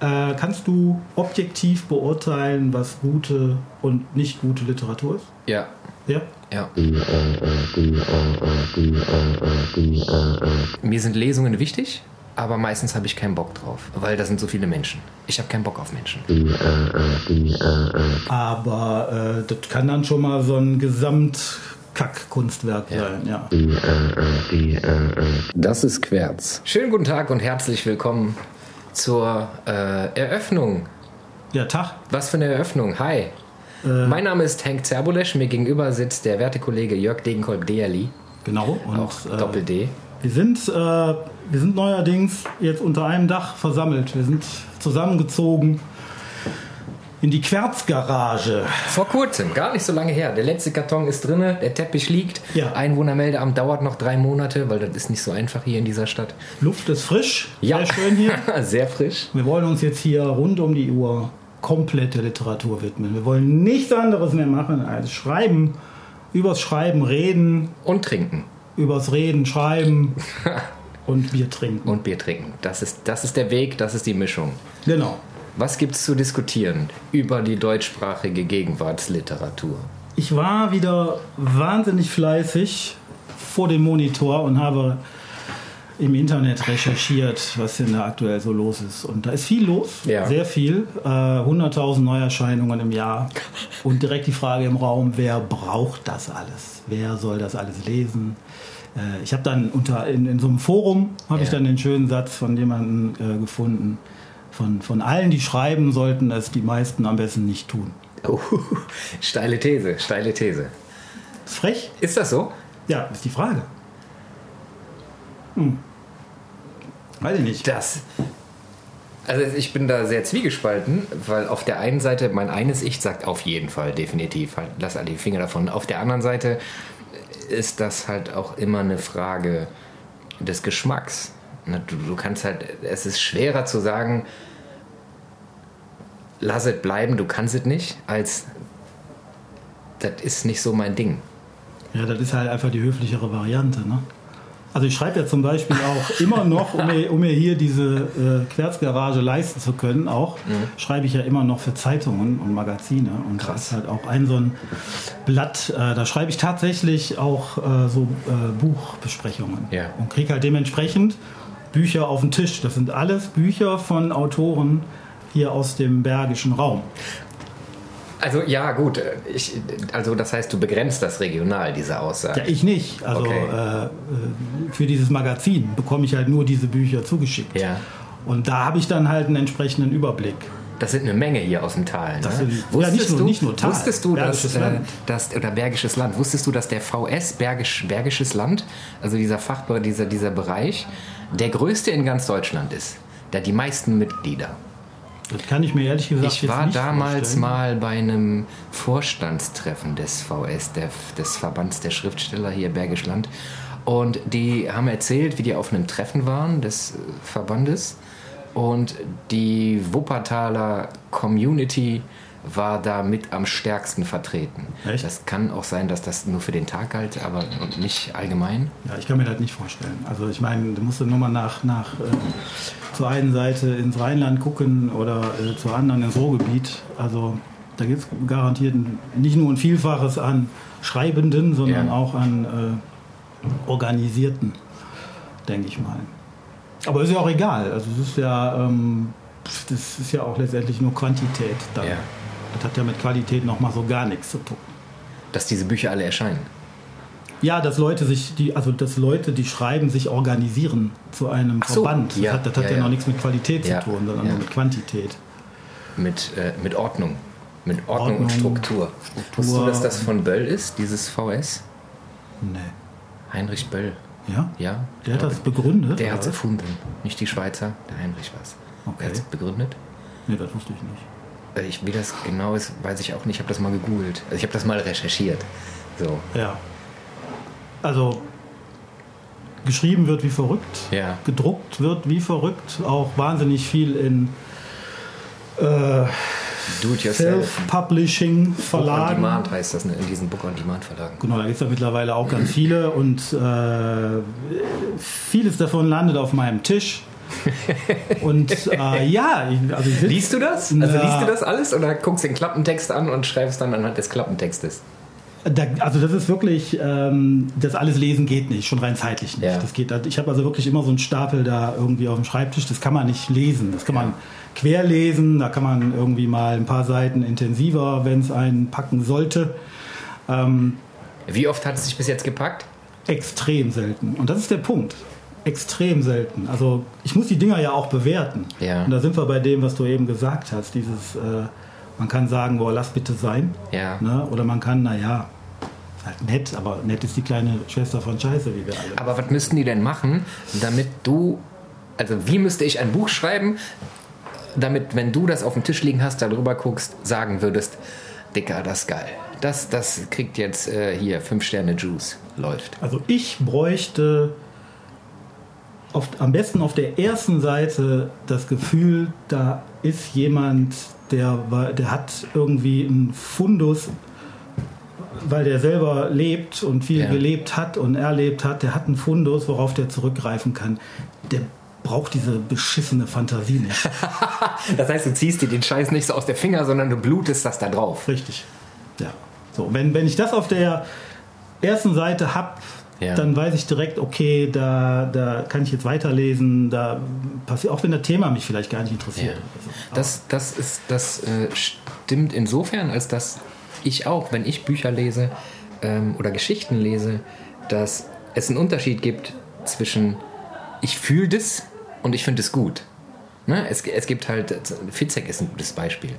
Äh, kannst du objektiv beurteilen, was gute und nicht gute Literatur ist? Ja. Ja? Ja. Mir sind Lesungen wichtig, aber meistens habe ich keinen Bock drauf, weil da sind so viele Menschen. Ich habe keinen Bock auf Menschen. Aber äh, das kann dann schon mal so ein Gesamtkack-Kunstwerk sein, ja. Das ist Querz. Schönen guten Tag und herzlich willkommen zur äh, Eröffnung. Ja, Tag. Was für eine Eröffnung. Hi. mein Name ist Henk Zerbulesch. Mir gegenüber sitzt der werte Kollege Jörg Degenkolb-Deerli. Genau. Und Auch äh, Doppel-D. wir, sind, äh, wir sind neuerdings jetzt unter einem Dach versammelt. Wir sind zusammengezogen in die Querzgarage. Vor kurzem, gar nicht so lange her. Der letzte Karton ist drinne, der Teppich liegt. Ja. Einwohnermeldeamt dauert noch drei Monate, weil das ist nicht so einfach hier in dieser Stadt. Luft ist frisch, Ja. sehr schön hier. Sehr frisch. Wir wollen uns jetzt hier rund um die Uhr komplett der Literatur widmen. Wir wollen nichts anderes mehr machen als schreiben, übers Schreiben reden, Und trinken. übers Reden schreiben und Bier trinken. Und Bier trinken. Das ist, das ist der Weg, das ist die Mischung. Genau. Was gibt's zu diskutieren über die deutschsprachige Gegenwartsliteratur? Ich war wieder wahnsinnig fleißig vor dem Monitor und habe im Internet recherchiert, was denn da aktuell so los ist. Und da ist viel los, Ja. sehr viel. Äh, 100.000 Neuerscheinungen im Jahr. Und direkt die Frage im Raum, wer braucht das alles? Wer soll das alles lesen? Äh, ich habe dann unter, in, in so einem Forum, habe ich Ja. dann den schönen Satz von jemandem äh, gefunden, von, von allen, die schreiben, sollten es die meisten am besten nicht tun. Oh, steile These, steile These. Ist frech? Ist das so? Ja, ist die Frage. Hm. Weiß ich nicht. Das. Also ich bin da sehr zwiegespalten, weil auf der einen Seite mein eines Ich sagt auf jeden Fall, definitiv, halt, lass alle die Finger davon. Auf der anderen Seite ist das halt auch immer eine Frage des Geschmacks. Du kannst halt, es ist schwerer zu sagen, lass es bleiben, du kannst es nicht, als das ist nicht so mein Ding. Ja, das ist halt einfach die höflichere Variante. Ne? Also ich schreibe ja zum Beispiel auch immer noch, um mir, um mir hier diese äh, Querzgarage leisten zu können, auch schreibe ich ja immer noch für Zeitungen und Magazine. Und das ist halt auch ein so ein Blatt, äh, da schreibe ich tatsächlich auch äh, so äh, Buchbesprechungen. Ja. Und kriege halt dementsprechend Bücher auf den Tisch. Das sind alles Bücher von Autoren hier aus dem bergischen Raum. Also ja, gut, äh, ich, also das heißt, du begrenzt das regional, diese Aussage. Ja, ich nicht. Also Okay. äh, äh, für dieses Magazin bekomme ich halt nur diese Bücher zugeschickt. Ja. Und da habe ich dann halt einen entsprechenden Überblick. Das sind eine Menge hier aus dem Tal. Das ne? sind- ja, nicht nur- du, nicht nur Tal, wusstest du, dass, Bergisches äh, Land. dass oder Bergisches Land, wusstest du, dass der VS Bergisch, Bergisches Land, also dieser Fachbereich, dieser, dieser Bereich, der größte in ganz Deutschland ist? Der die meisten Mitglieder. Das kann ich mir ehrlich gesagt Ich war damals vorstellen. mal bei einem Vorstandstreffen des VS, der, des Verbands der Schriftsteller hier Bergisch Land. Und die haben erzählt, wie die auf einem Treffen waren des äh, Verbandes. Und die Wuppertaler Community war da mit am stärksten vertreten. Echt? Das kann auch sein, dass das nur für den Tag galt, aber und nicht allgemein. Ja, ich kann mir das nicht vorstellen. Also ich meine, du musst nur mal nach, nach äh, zur einen Seite ins Rheinland gucken oder äh, zur anderen ins Ruhrgebiet. Also da gibt es garantiert nicht nur ein Vielfaches an Schreibenden, sondern Ja. auch an äh, Organisierten, denke ich mal. Aber ist ja auch egal. Also es ist ja, ähm, das ist ja auch letztendlich nur Quantität. Dann. Ja. Das hat ja mit Qualität noch mal so gar nichts zu tun. Dass diese Bücher alle erscheinen. Ja, dass Leute sich, die, also dass Leute, die schreiben, sich organisieren zu einem so, Verband. Das ja, hat, das hat ja, ja, ja. noch nichts mit Qualität Ja, zu tun, sondern ja. nur mit Quantität. Mit, äh, mit Ordnung. Mit Ordnung, und Ordnung, Struktur. Wusstest du, dass das von Böll ist, dieses VS? Nee. Heinrich Böll. Ja? Ja. Der hat das begründet? Der hat es erfunden. Nicht die Schweizer, der Heinrich war es. Okay. Er hat es begründet. Nee, das wusste ich nicht. Äh, Ich, wie das genau ist, weiß ich auch nicht. Ich habe das mal gegoogelt. Also ich habe das mal recherchiert. So. Ja. Also, geschrieben wird wie verrückt. Ja. Gedruckt wird wie verrückt. Auch wahnsinnig viel in äh. Self-Publishing Book on Verlagen. Demand heißt das ne, in diesen Book on Demand Verlagen. Genau, da gibt es ja mittlerweile auch ganz viele und äh, vieles davon landet auf meinem Tisch. Und äh, ja, also ich Liest du das? Also liest du das alles oder guckst den Klappentext an und schreibst dann anhand des Klappentextes? Da, also das ist wirklich, ähm, das alles lesen geht nicht, schon rein zeitlich nicht. Ja. Das geht, ich habe also wirklich immer so einen Stapel da irgendwie auf dem Schreibtisch, das kann man nicht lesen. Das kann man querlesen, da kann man irgendwie mal ein paar Seiten intensiver, wenn es einen packen sollte. Ähm, Wie oft hat es dich bis jetzt gepackt? extrem selten. Und das ist der Punkt. Extrem selten. Also ich muss die Dinger ja auch bewerten. Ja. Und da sind wir bei dem, was du eben gesagt hast. Dieses, äh, man kann sagen, boah, lass bitte sein. Ja. Ne? Oder man kann, naja, halt nett, aber nett ist die kleine Schwester von Scheiße, wie wir alle. Aber was müssten die denn machen, damit du, also wie müsste ich ein Buch schreiben, damit, wenn du das auf dem Tisch liegen hast, darüber guckst, sagen würdest, Dicker, das ist geil. Das, das kriegt jetzt äh, hier 5 Sterne Juice. Läuft. Also ich bräuchte auf, am besten auf der ersten Seite das Gefühl, da ist jemand, der, der hat irgendwie einen Fundus, weil der selber lebt und viel Ja. gelebt hat und erlebt hat, der hat einen Fundus, worauf der zurückgreifen kann. Der braucht diese beschissene Fantasie nicht. Das heißt, du ziehst dir den Scheiß nicht so aus der Finger, sondern du blutest das da drauf. Richtig. Ja. So, wenn, wenn ich das auf der ersten Seite habe, Ja. dann weiß ich direkt, okay, da, da kann ich jetzt weiterlesen, da passiert, auch wenn das Thema mich vielleicht gar nicht interessiert. Ja. Also, Das, das, ist, das äh, stimmt insofern, als dass ich auch, wenn ich Bücher lese ähm, oder Geschichten lese, dass es einen Unterschied gibt zwischen ich fühle das und ich finde es gut. Ne? Es, es gibt halt, Fitzek ist ein gutes Beispiel.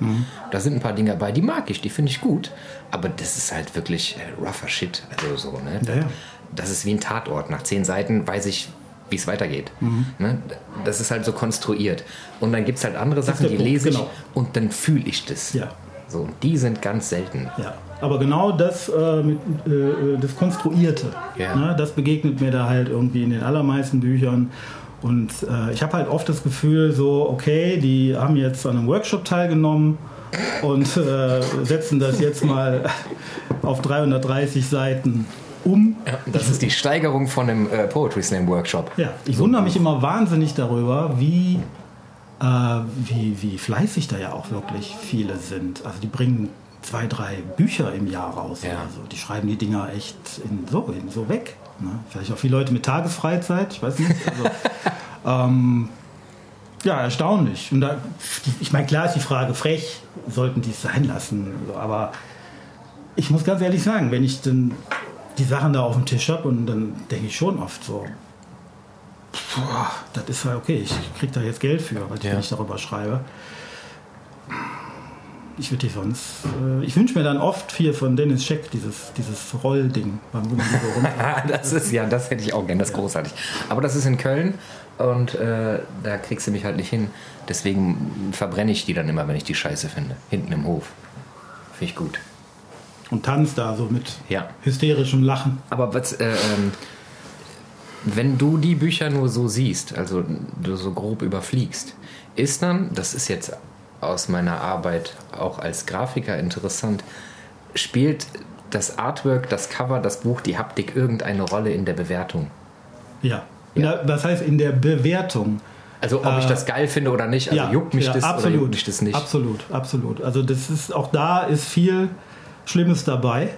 Da sind ein paar Dinge dabei, die mag ich, die finde ich gut, aber das ist halt wirklich äh, rougher Shit. Also so, ne? Ja, ja. Das ist wie ein Tatort. Nach zehn Seiten weiß ich, wie es weitergeht. Ne? Das ist halt so konstruiert. Und dann gibt es halt andere Sachen, die Punkt, lese ich genau. und dann fühle ich das. Ja. So, und die sind ganz selten. Ja, aber genau das, äh, mit, äh, das Konstruierte, Ja. ne, das begegnet mir da halt irgendwie in den allermeisten Büchern. Und äh, ich habe halt oft das Gefühl, so, okay, die haben jetzt an einem Workshop teilgenommen und äh, setzen das jetzt mal auf 330 Seiten um. Das ist die Steigerung von einem äh, Poetry Slam Workshop. Ja, ich wundere mich immer wahnsinnig darüber, wie, äh, wie, wie fleißig da ja auch wirklich viele sind. Also die bringen zwei, drei Bücher im Jahr raus. Ja. Oder so. Die schreiben die Dinger echt in so, in so weg. Ne? Vielleicht auch viele Leute mit Tagesfreizeit, ich weiß nicht. Also, ähm, ja, erstaunlich. Und da, ich meine, klar ist die Frage frech, sollten die es sein lassen. Aber ich muss ganz ehrlich sagen, wenn ich dann die Sachen da auf dem Tisch habe und dann denke ich schon oft so, boah, das ist ja okay, ich kriege da jetzt Geld für, weil ich, Ja. ich darüber schreibe. Ich würde die sonst, äh, ich wünsche mir dann oft hier von Dennis Scheck dieses, dieses Rollding, so das ist ja, das hätte ich auch gern, das ist großartig. Aber das ist in Köln und äh, da kriegst du mich halt nicht hin. Deswegen verbrenne ich die dann immer, wenn ich die Scheiße finde. Hinten im Hof. Finde ich gut. Und tanzt da so mit Ja. hysterischem Lachen. Aber was, äh, ähm, wenn du die Bücher nur so siehst, also du so grob überfliegst, ist dann, das ist jetzt aus meiner Arbeit auch als Grafiker interessant, spielt das Artwork, das Cover, das Buch, die Haptik irgendeine Rolle in der Bewertung? Ja. Ja. der, das heißt, in der Bewertung. Also ob ich Äh, das geil finde oder nicht, also juckt mich das oder juckt mich das nicht? Absolut, absolut. Also das ist auch da ist viel Schlimmes dabei.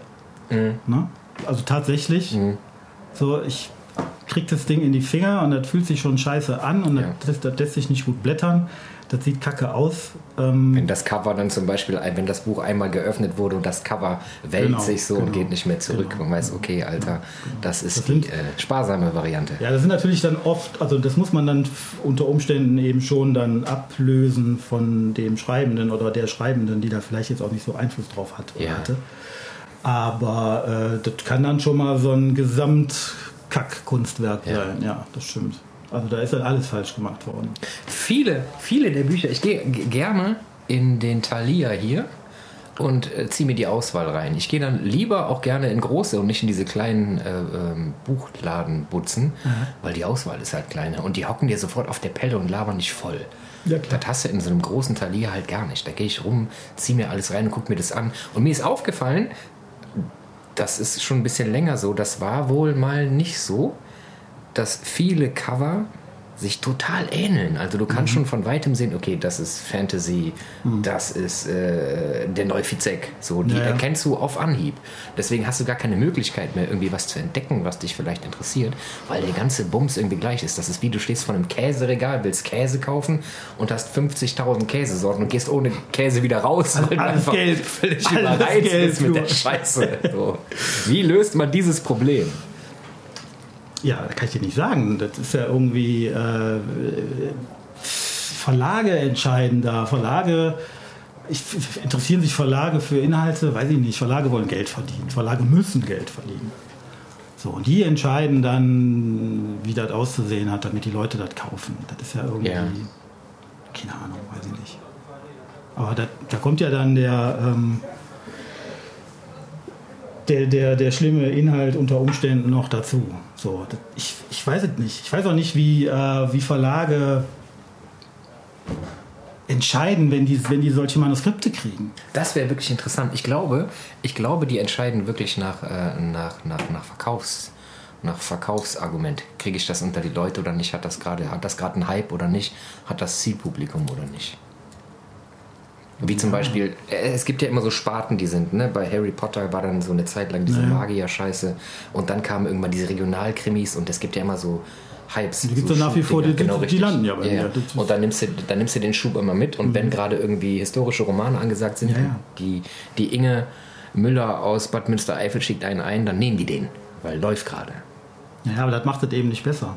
Mhm. Ne? Also tatsächlich. So, ich krieg das Ding in die Finger und das fühlt sich schon scheiße an und Ja. das, das lässt sich nicht gut blättern. Das sieht kacke aus. Ähm, Wenn das Cover dann zum Beispiel, wenn das Buch einmal geöffnet wurde und das Cover wälzt Genau, sich so und genau, geht nicht mehr zurück, genau, man weiß, okay, Alter, das ist Das die sind- äh, sparsame Variante. Ja, das sind natürlich dann oft, also das muss man dann unter Umständen eben schon dann ablösen von dem Schreibenden oder der Schreibenden, die da vielleicht jetzt auch nicht so Einfluss drauf hat Ja. hatte. Aber äh, das kann dann schon mal so ein Gesamtkack-Kunstwerk Ja. sein. Ja, das stimmt. Also da ist dann alles falsch gemacht worden. Viele, viele der Bücher, ich gehe gerne in den Thalia hier und äh, ziehe mir die Auswahl rein. Ich gehe dann lieber auch gerne in große und nicht in diese kleinen äh, ähm, Buchladenbutzen, weil die Auswahl ist halt kleiner und die hocken dir sofort auf der Pelle und labern nicht voll. Ja, klar. Das hast du in so einem großen Talier halt gar nicht. Da gehe ich rum, ziehe mir alles rein und gucke mir das an. Und mir ist aufgefallen, das ist schon ein bisschen länger so, das war wohl mal nicht so, dass viele Cover sich total ähneln. Also du kannst Mhm. schon von weitem sehen, okay, das ist Fantasy, das ist äh, der Neufizek. So, die Ja, ja. erkennst du auf Anhieb. Deswegen hast du gar keine Möglichkeit mehr, irgendwie was zu entdecken, was dich vielleicht interessiert, weil der ganze Bums irgendwie gleich ist. Das ist wie du stehst vor einem Käseregal, willst Käse kaufen und hast 50.000 Käsesorten und gehst ohne Käse wieder raus, weil du alles einfach Geld. völlig überreizt bist mit der du. Scheiße. So. Wie löst man dieses Problem? Ja, das kann ich dir nicht sagen. Das ist ja irgendwie äh, Verlage entscheiden da. Verlage ich, interessieren sich Verlage für Inhalte, weiß ich nicht. Verlage wollen Geld verdienen. Verlage müssen Geld verdienen. So, und die entscheiden dann, wie das auszusehen hat, damit die Leute das kaufen. Das ist ja irgendwie, Ja. keine Ahnung, weiß ich nicht. Aber da, da kommt ja dann der, ähm, der, der, der schlimme Inhalt unter Umständen noch dazu. So, ich, ich weiß es nicht. Ich weiß auch nicht, wie, äh, wie Verlage entscheiden, wenn die, wenn die solche Manuskripte kriegen. Das wäre wirklich interessant. Ich glaube, ich glaube, die entscheiden wirklich nach, äh, nach, nach, nach Verkaufs nach Verkaufsargument. Kriege ich das unter die Leute oder nicht? Hat das gerade hat das gerade einen Hype oder nicht? Hat das Zielpublikum oder nicht? Wie zum Beispiel, äh, es gibt ja immer so Sparten, die sind, ne? Bei Harry Potter war dann so eine Zeit lang diese Ja. Magier-Scheiße und dann kamen irgendwann diese Regionalkrimis und es gibt ja immer so Hypes. Die gibt's so ja nach wie vor, die- die- genau, die richtig. landen ja bei mir. Das ist- Und dann nimmst, du, dann nimmst du den Schub immer mit und wenn gerade irgendwie historische Romane angesagt sind, Ja, ja. Die, die Inge Müller aus Bad Münstereifel schickt einen ein, dann nehmen die den, weil läuft gerade. Ja, aber das macht es eben nicht besser.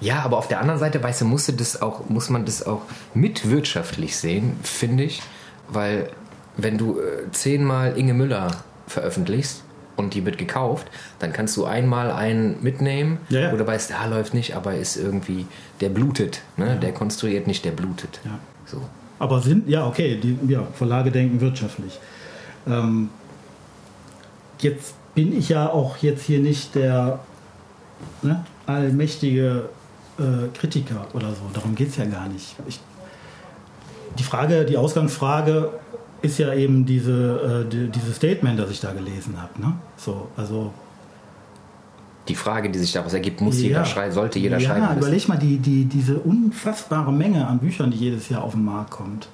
Ja, aber auf der anderen Seite, weißt du, musst du das auch, muss man das auch mitwirtschaftlich sehen, finde ich. Weil wenn du äh, zehnmal Inge Müller veröffentlichst und die wird gekauft, dann kannst du einmal einen mitnehmen, Ja, ja. du weißt, der läuft nicht, aber ist irgendwie, der blutet. Ne? Der konstruiert nicht, der blutet. Ja. So. Aber sind, ja, okay, die ja, Verlage denken wirtschaftlich. Ähm, jetzt bin ich ja auch jetzt hier nicht der ne, allmächtige äh, Kritiker oder so. Darum geht es ja gar nicht. Ich, die Frage, die Ausgangsfrage ist ja eben diese, äh, die, dieses Statement, das ich da gelesen habe. Ne? So, also Die Frage, die sich daraus ergibt, muss jeder Ja. schreiben, sollte jeder ja, schreiben. müssen. überleg mal die, die, diese unfassbare Menge an Büchern, die jedes Jahr auf den Markt kommt.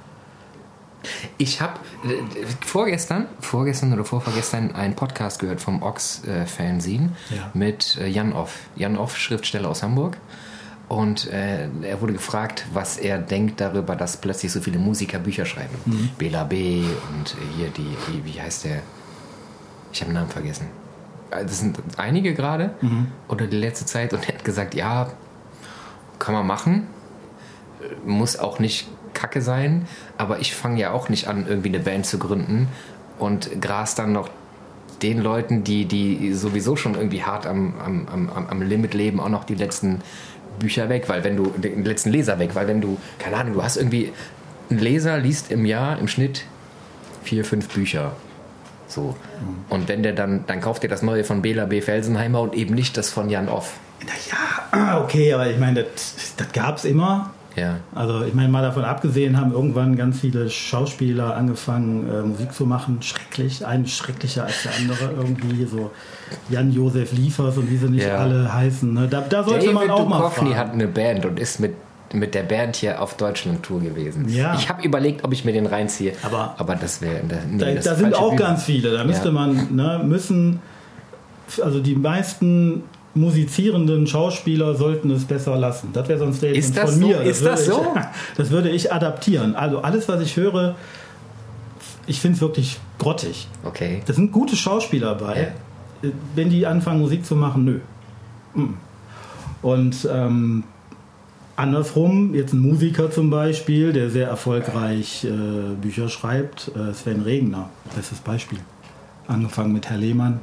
Ich habe äh, vorgestern, vorgestern oder vorvorgestern einen Podcast gehört vom Ox äh, Fanzine Ja. mit äh, Jan Off. Jan Off, Schriftsteller aus Hamburg. Und äh, er wurde gefragt, was er denkt darüber, dass plötzlich so viele Musiker Bücher schreiben. Bela B. und äh, hier die, die, wie heißt der? Ich habe den Namen vergessen. Äh, Das sind einige gerade oder die letzte Zeit und er hat gesagt, ja, kann man machen, muss auch nicht kacke sein, aber ich fange ja auch nicht an, irgendwie eine Band zu gründen und gras dann noch den Leuten, die, die sowieso schon irgendwie hart am, am, am, am Limit leben, auch noch die letzten Bücher weg, weil wenn du, den letzten Leser weg, weil wenn du, keine Ahnung, du hast irgendwie, ein Leser liest im Jahr im Schnitt vier, fünf Bücher. So. Und wenn der dann, dann kauft ihr das neue von Bela B. Felsenheimer und eben nicht das von Jan Off. Naja, okay, aber ich meine, das, das gab es immer. Ja. Also ich meine, mal davon abgesehen haben irgendwann ganz viele Schauspieler angefangen, äh, Musik zu machen. Schrecklich, ein schrecklicher als der andere irgendwie. So Jan-Josef Liefers und wie sie nicht Ja. alle heißen. Ne? Da, da sollte David man auch mal Duchovny fragen. hat eine Band und ist mit, mit der Band hier auf Deutschland-Tour gewesen. Ja. Ich habe überlegt, ob ich mir den reinziehe. Aber- aber das wäre. Nee, Da, das da sind auch Bühne. ganz viele. Da müsste Ja. man, ne, müssen, also die meisten musizierenden Schauspieler sollten es besser lassen. Das wäre so ein Statement Ist das von so? mir. Ist das würde so? Ich, das würde ich adaptieren. Also alles, was ich höre, ich finde es wirklich grottig. Okay. Da sind gute Schauspieler bei. Wenn die anfangen, Musik zu machen, nö. Mm. Und ähm, andersrum, jetzt ein Musiker zum Beispiel, der sehr erfolgreich äh, Bücher schreibt, äh, Sven Regner, bestes Beispiel. Angefangen mit Herr Lehmann.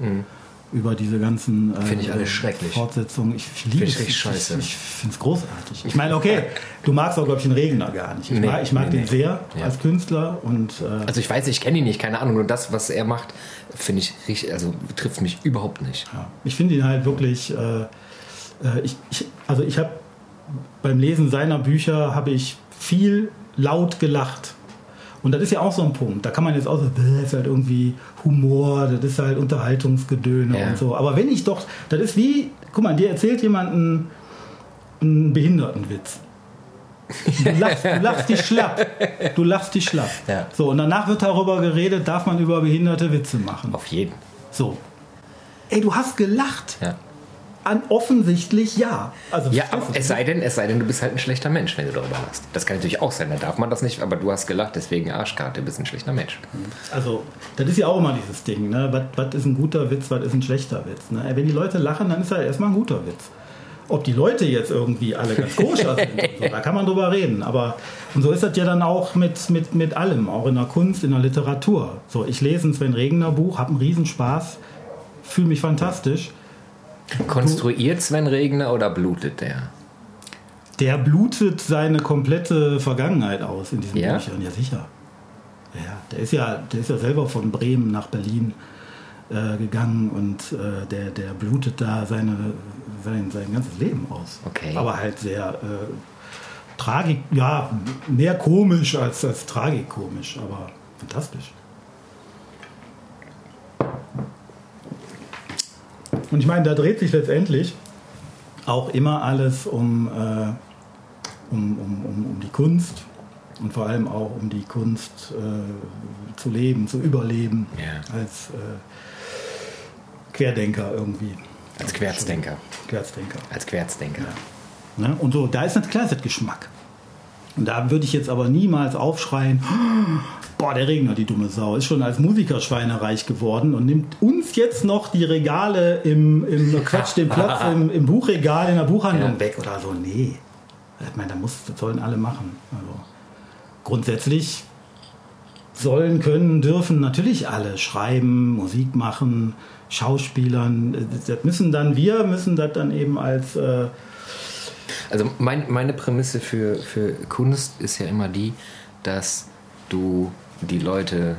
Über diese ganzen äh, Finde ich alles schrecklich. Fortsetzungen. Ich, ich liebe Finde ich es. scheiße. Ich, ich finde es großartig. Ich meine, okay, du magst auch, glaube ich, den Regner gar nicht. Ich Nee, mag, ich mag nee, den nee. sehr Ja. als Künstler und äh, Also ich weiß, ich kenne ihn nicht, keine Ahnung. Und das, was er macht, finde ich richtig, also trifft mich überhaupt nicht. Ja, ich finde ihn halt wirklich. Äh, äh, ich, ich, also ich habe beim Lesen seiner Bücher habe ich viel laut gelacht. Und das ist ja auch so ein Punkt. Da kann man jetzt auch so, das ist halt irgendwie Humor, das ist halt Unterhaltungsgedöne Ja. und so. Aber wenn ich doch, das ist wie, guck mal, dir erzählt jemand einen, einen Behindertenwitz. Du lachst, du lachst dich schlapp. Du lachst dich schlapp. Ja. So, und danach wird darüber geredet, darf man über behinderte Witze machen. Auf jeden. So. Ey, du hast gelacht. Ja. An offensichtlich ja. Also Ja, aber es sei denn, es sei denn, du bist halt ein schlechter Mensch, wenn du darüber lachst. Das kann natürlich auch sein, da darf man das nicht, aber du hast gelacht, deswegen Arschkarte, du bist ein schlechter Mensch. also, das ist ja auch immer dieses Ding, ne? Was, was ist ein guter Witz, was ist ein schlechter Witz? Ne? Wenn die Leute lachen, dann ist er erstmal ein guter Witz. Ob die Leute jetzt irgendwie alle ganz koscher sind, so, da kann man drüber reden. Aber und so ist das ja dann auch mit, mit, mit allem, auch in der Kunst, in der Literatur. So, ich lese ein Sven Regner Buch, habe einen Riesenspaß, fühle mich fantastisch. Konstruiert Sven Regner oder blutet der? Der blutet seine komplette Vergangenheit aus in diesen Ja? Büchern, ja sicher. Ja, der ist ja, der ist ja selber von Bremen nach Berlin äh, gegangen und äh, der, der blutet da seine, sein, sein ganzes Leben aus. Okay. Aber halt sehr äh, tragik, ja, mehr komisch als, als tragikomisch, aber fantastisch. Und ich meine, da dreht sich letztendlich auch immer alles um, äh, um, um, um, um die Kunst und vor allem auch um die Kunst äh, zu leben, zu überleben Ja. als äh, Querdenker irgendwie. Als Querzdenker. Querzdenker. Als Querzdenker. Ne? Und so, da ist natürlich klar, es hat Geschmack. Und da würde ich jetzt aber niemals aufschreien, boah, der Regner, die dumme Sau, ist schon als Musiker schweinereich geworden und nimmt uns jetzt noch die Regale im, im Quatsch, den Platz im, im Buchregal in der Buchhandlung Ja. weg oder so. Nee. Ich meine, da muss, das sollen alle machen. Also grundsätzlich sollen, können, dürfen natürlich alle schreiben, Musik machen, Schauspielern. Das müssen dann wir, müssen das dann eben als äh, Also mein, meine Prämisse für, für Kunst ist ja immer die, dass du die Leute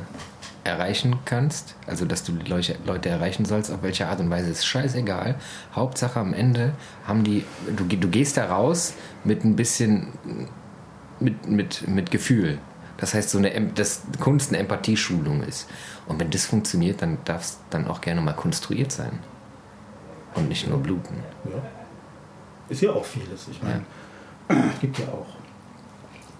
erreichen kannst, also dass du die Leute, erreichen sollst, auf welche Art und Weise ist scheißegal. Hauptsache am Ende haben die, du, du gehst da raus mit ein bisschen, mit, mit, mit Gefühl. Das heißt, so eine, dass Kunst eine Empathieschulung ist. Und wenn das funktioniert, dann darf es dann auch gerne mal konstruiert sein. Und nicht nur bluten. Ja. Ist ja auch vieles. Ich meine, es gibt ja auch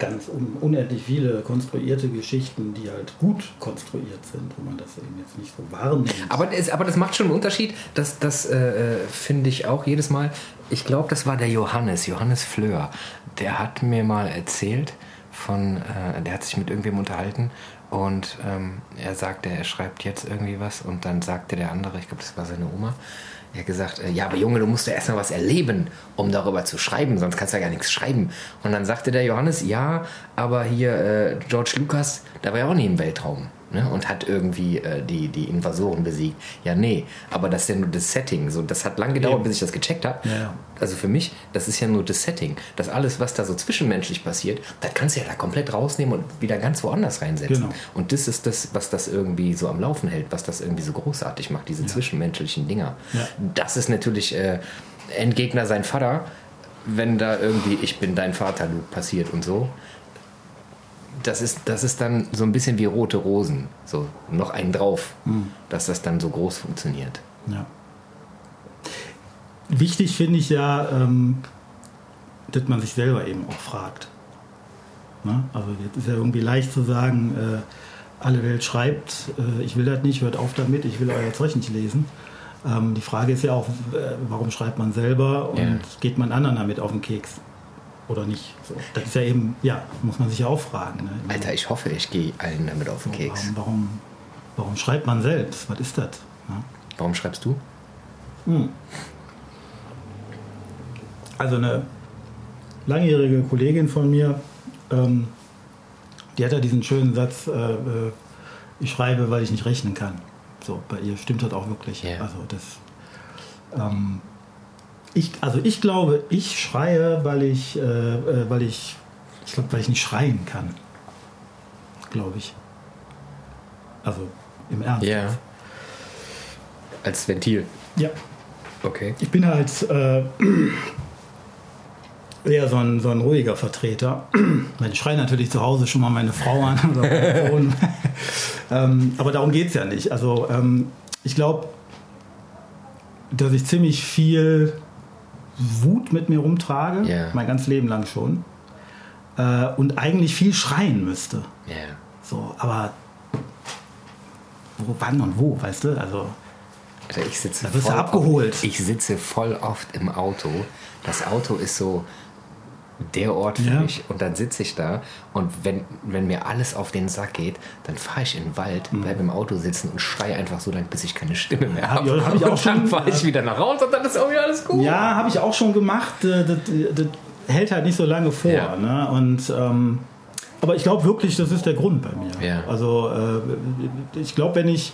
ganz un unendlich viele konstruierte Geschichten, die halt gut konstruiert sind, wo man das eben jetzt nicht so wahrnimmt. Aber das, aber das macht schon einen Unterschied. Das, das äh, finde ich auch jedes Mal. Ich glaube, das war der Johannes, Johannes Fleur. Der hat mir mal erzählt von, äh, der hat sich mit irgendwem unterhalten und ähm, er sagte, er schreibt jetzt irgendwie was und dann sagte der andere, ich glaube, das war seine Oma, er hat gesagt, äh, ja, aber Junge, du musst ja erstmal was erleben, um darüber zu schreiben, sonst kannst du ja gar nichts schreiben. Und dann sagte der Johannes, ja, aber hier äh, George Lucas, der war ja auch nie im Weltraum. Ne, und hat irgendwie äh, die, die Invasoren besiegt. Ja, nee, aber das ist ja nur das Setting. So, das hat lange gedauert, Eben. bis ich das gecheckt habe. Ja, ja. Also für mich, das ist ja nur das Setting. Das alles, was da so zwischenmenschlich passiert, das kannst du ja da komplett rausnehmen und wieder ganz woanders reinsetzen. Genau. Und das ist das, was das irgendwie so am Laufen hält, was das irgendwie so großartig macht, diese zwischenmenschlichen Dinger. Ja. Das ist natürlich äh, Endgegner sein Vater, wenn da irgendwie Ich bin dein Vater, Luke, passiert und so. Das ist, das ist dann so ein bisschen wie rote Rosen. So noch einen drauf, dass das dann so groß funktioniert. Ja. Wichtig finde ich ja, ähm, dass man sich selber eben auch fragt. Ne? Also jetzt ist ja irgendwie leicht zu sagen, äh, alle Welt schreibt, äh, ich will das nicht, hört auf damit, ich will euer Zeug nicht lesen. Ähm, die Frage ist ja auch, äh, warum schreibt man selber und Ja. geht man anderen damit auf den Keks oder nicht? So, das ist ja eben, ja, muss man sich ja auch fragen. Ne? Ich Alter, ich hoffe, ich gehe allen damit auf den Keks. Warum, warum, warum schreibt man selbst? Was ist das? Ne? Warum schreibst du? Also eine langjährige Kollegin von mir, ähm, die hat ja diesen schönen Satz, äh, äh, ich schreibe, weil ich nicht rechnen kann. So, bei ihr stimmt das auch wirklich. Ja. Also das. Ähm, ich, also ich glaube, ich schreie, weil ich, äh, äh, weil ich, ich glaube, weil ich nicht schreien kann. Glaube ich. Also im Ernst. Ja. Als Ventil. Ja. Okay. Ich bin halt äh, eher so ein, so ein ruhiger Vertreter. Ich schreie natürlich zu Hause schon mal meine Frau an oder meinen Sohn. ähm, aber darum geht es ja nicht. Also ähm, ich glaube, dass ich ziemlich viel Wut mit mir rumtrage, Ja. mein ganzes Leben lang schon. Äh, und eigentlich viel schreien müsste. Ja. So, aber wo, wann und wo, weißt du? Also Also ich sitze Da wirst du abgeholt. Oft, ich sitze voll oft im Auto. Das Auto ist so der Ort für Ja. mich. Und dann sitze ich da und wenn, wenn mir alles auf den Sack geht, dann fahre ich in den Wald, Mhm. bleibe im Auto sitzen und schreie einfach so lange, bis ich keine Stimme mehr habe. ja, hab ich auch und dann fahre ich wieder nach Hause und dann ist auch wieder alles gut. Ja, habe ich auch schon gemacht. Äh, Das, das hält halt nicht so lange vor. Ja. Ne? Und, ähm, aber ich glaube wirklich, das ist der Grund bei mir. Ja. Also äh, ich glaube, wenn ich,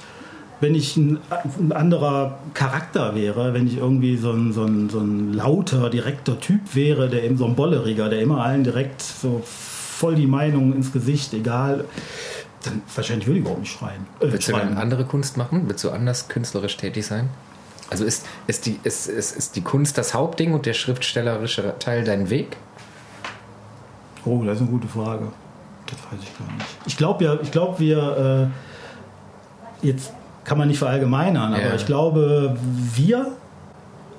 wenn ich ein, ein anderer Charakter wäre, wenn ich irgendwie so ein, so, ein, so ein lauter, direkter Typ wäre, der eben so ein Bolleriger, der immer allen direkt so voll die Meinung ins Gesicht, egal, dann wahrscheinlich würde ich überhaupt nicht schreien. Äh, Willst du schreien. dann andere Kunst machen? Willst du anders künstlerisch tätig sein? Also ist, ist, die, ist, ist, ist die Kunst das Hauptding und der schriftstellerische Teil dein Weg? Oh, das ist eine gute Frage. Das weiß ich gar nicht. Ich glaube ja, ich glaube, wir äh, jetzt kann man nicht verallgemeinern, aber Ja. ich glaube, wir,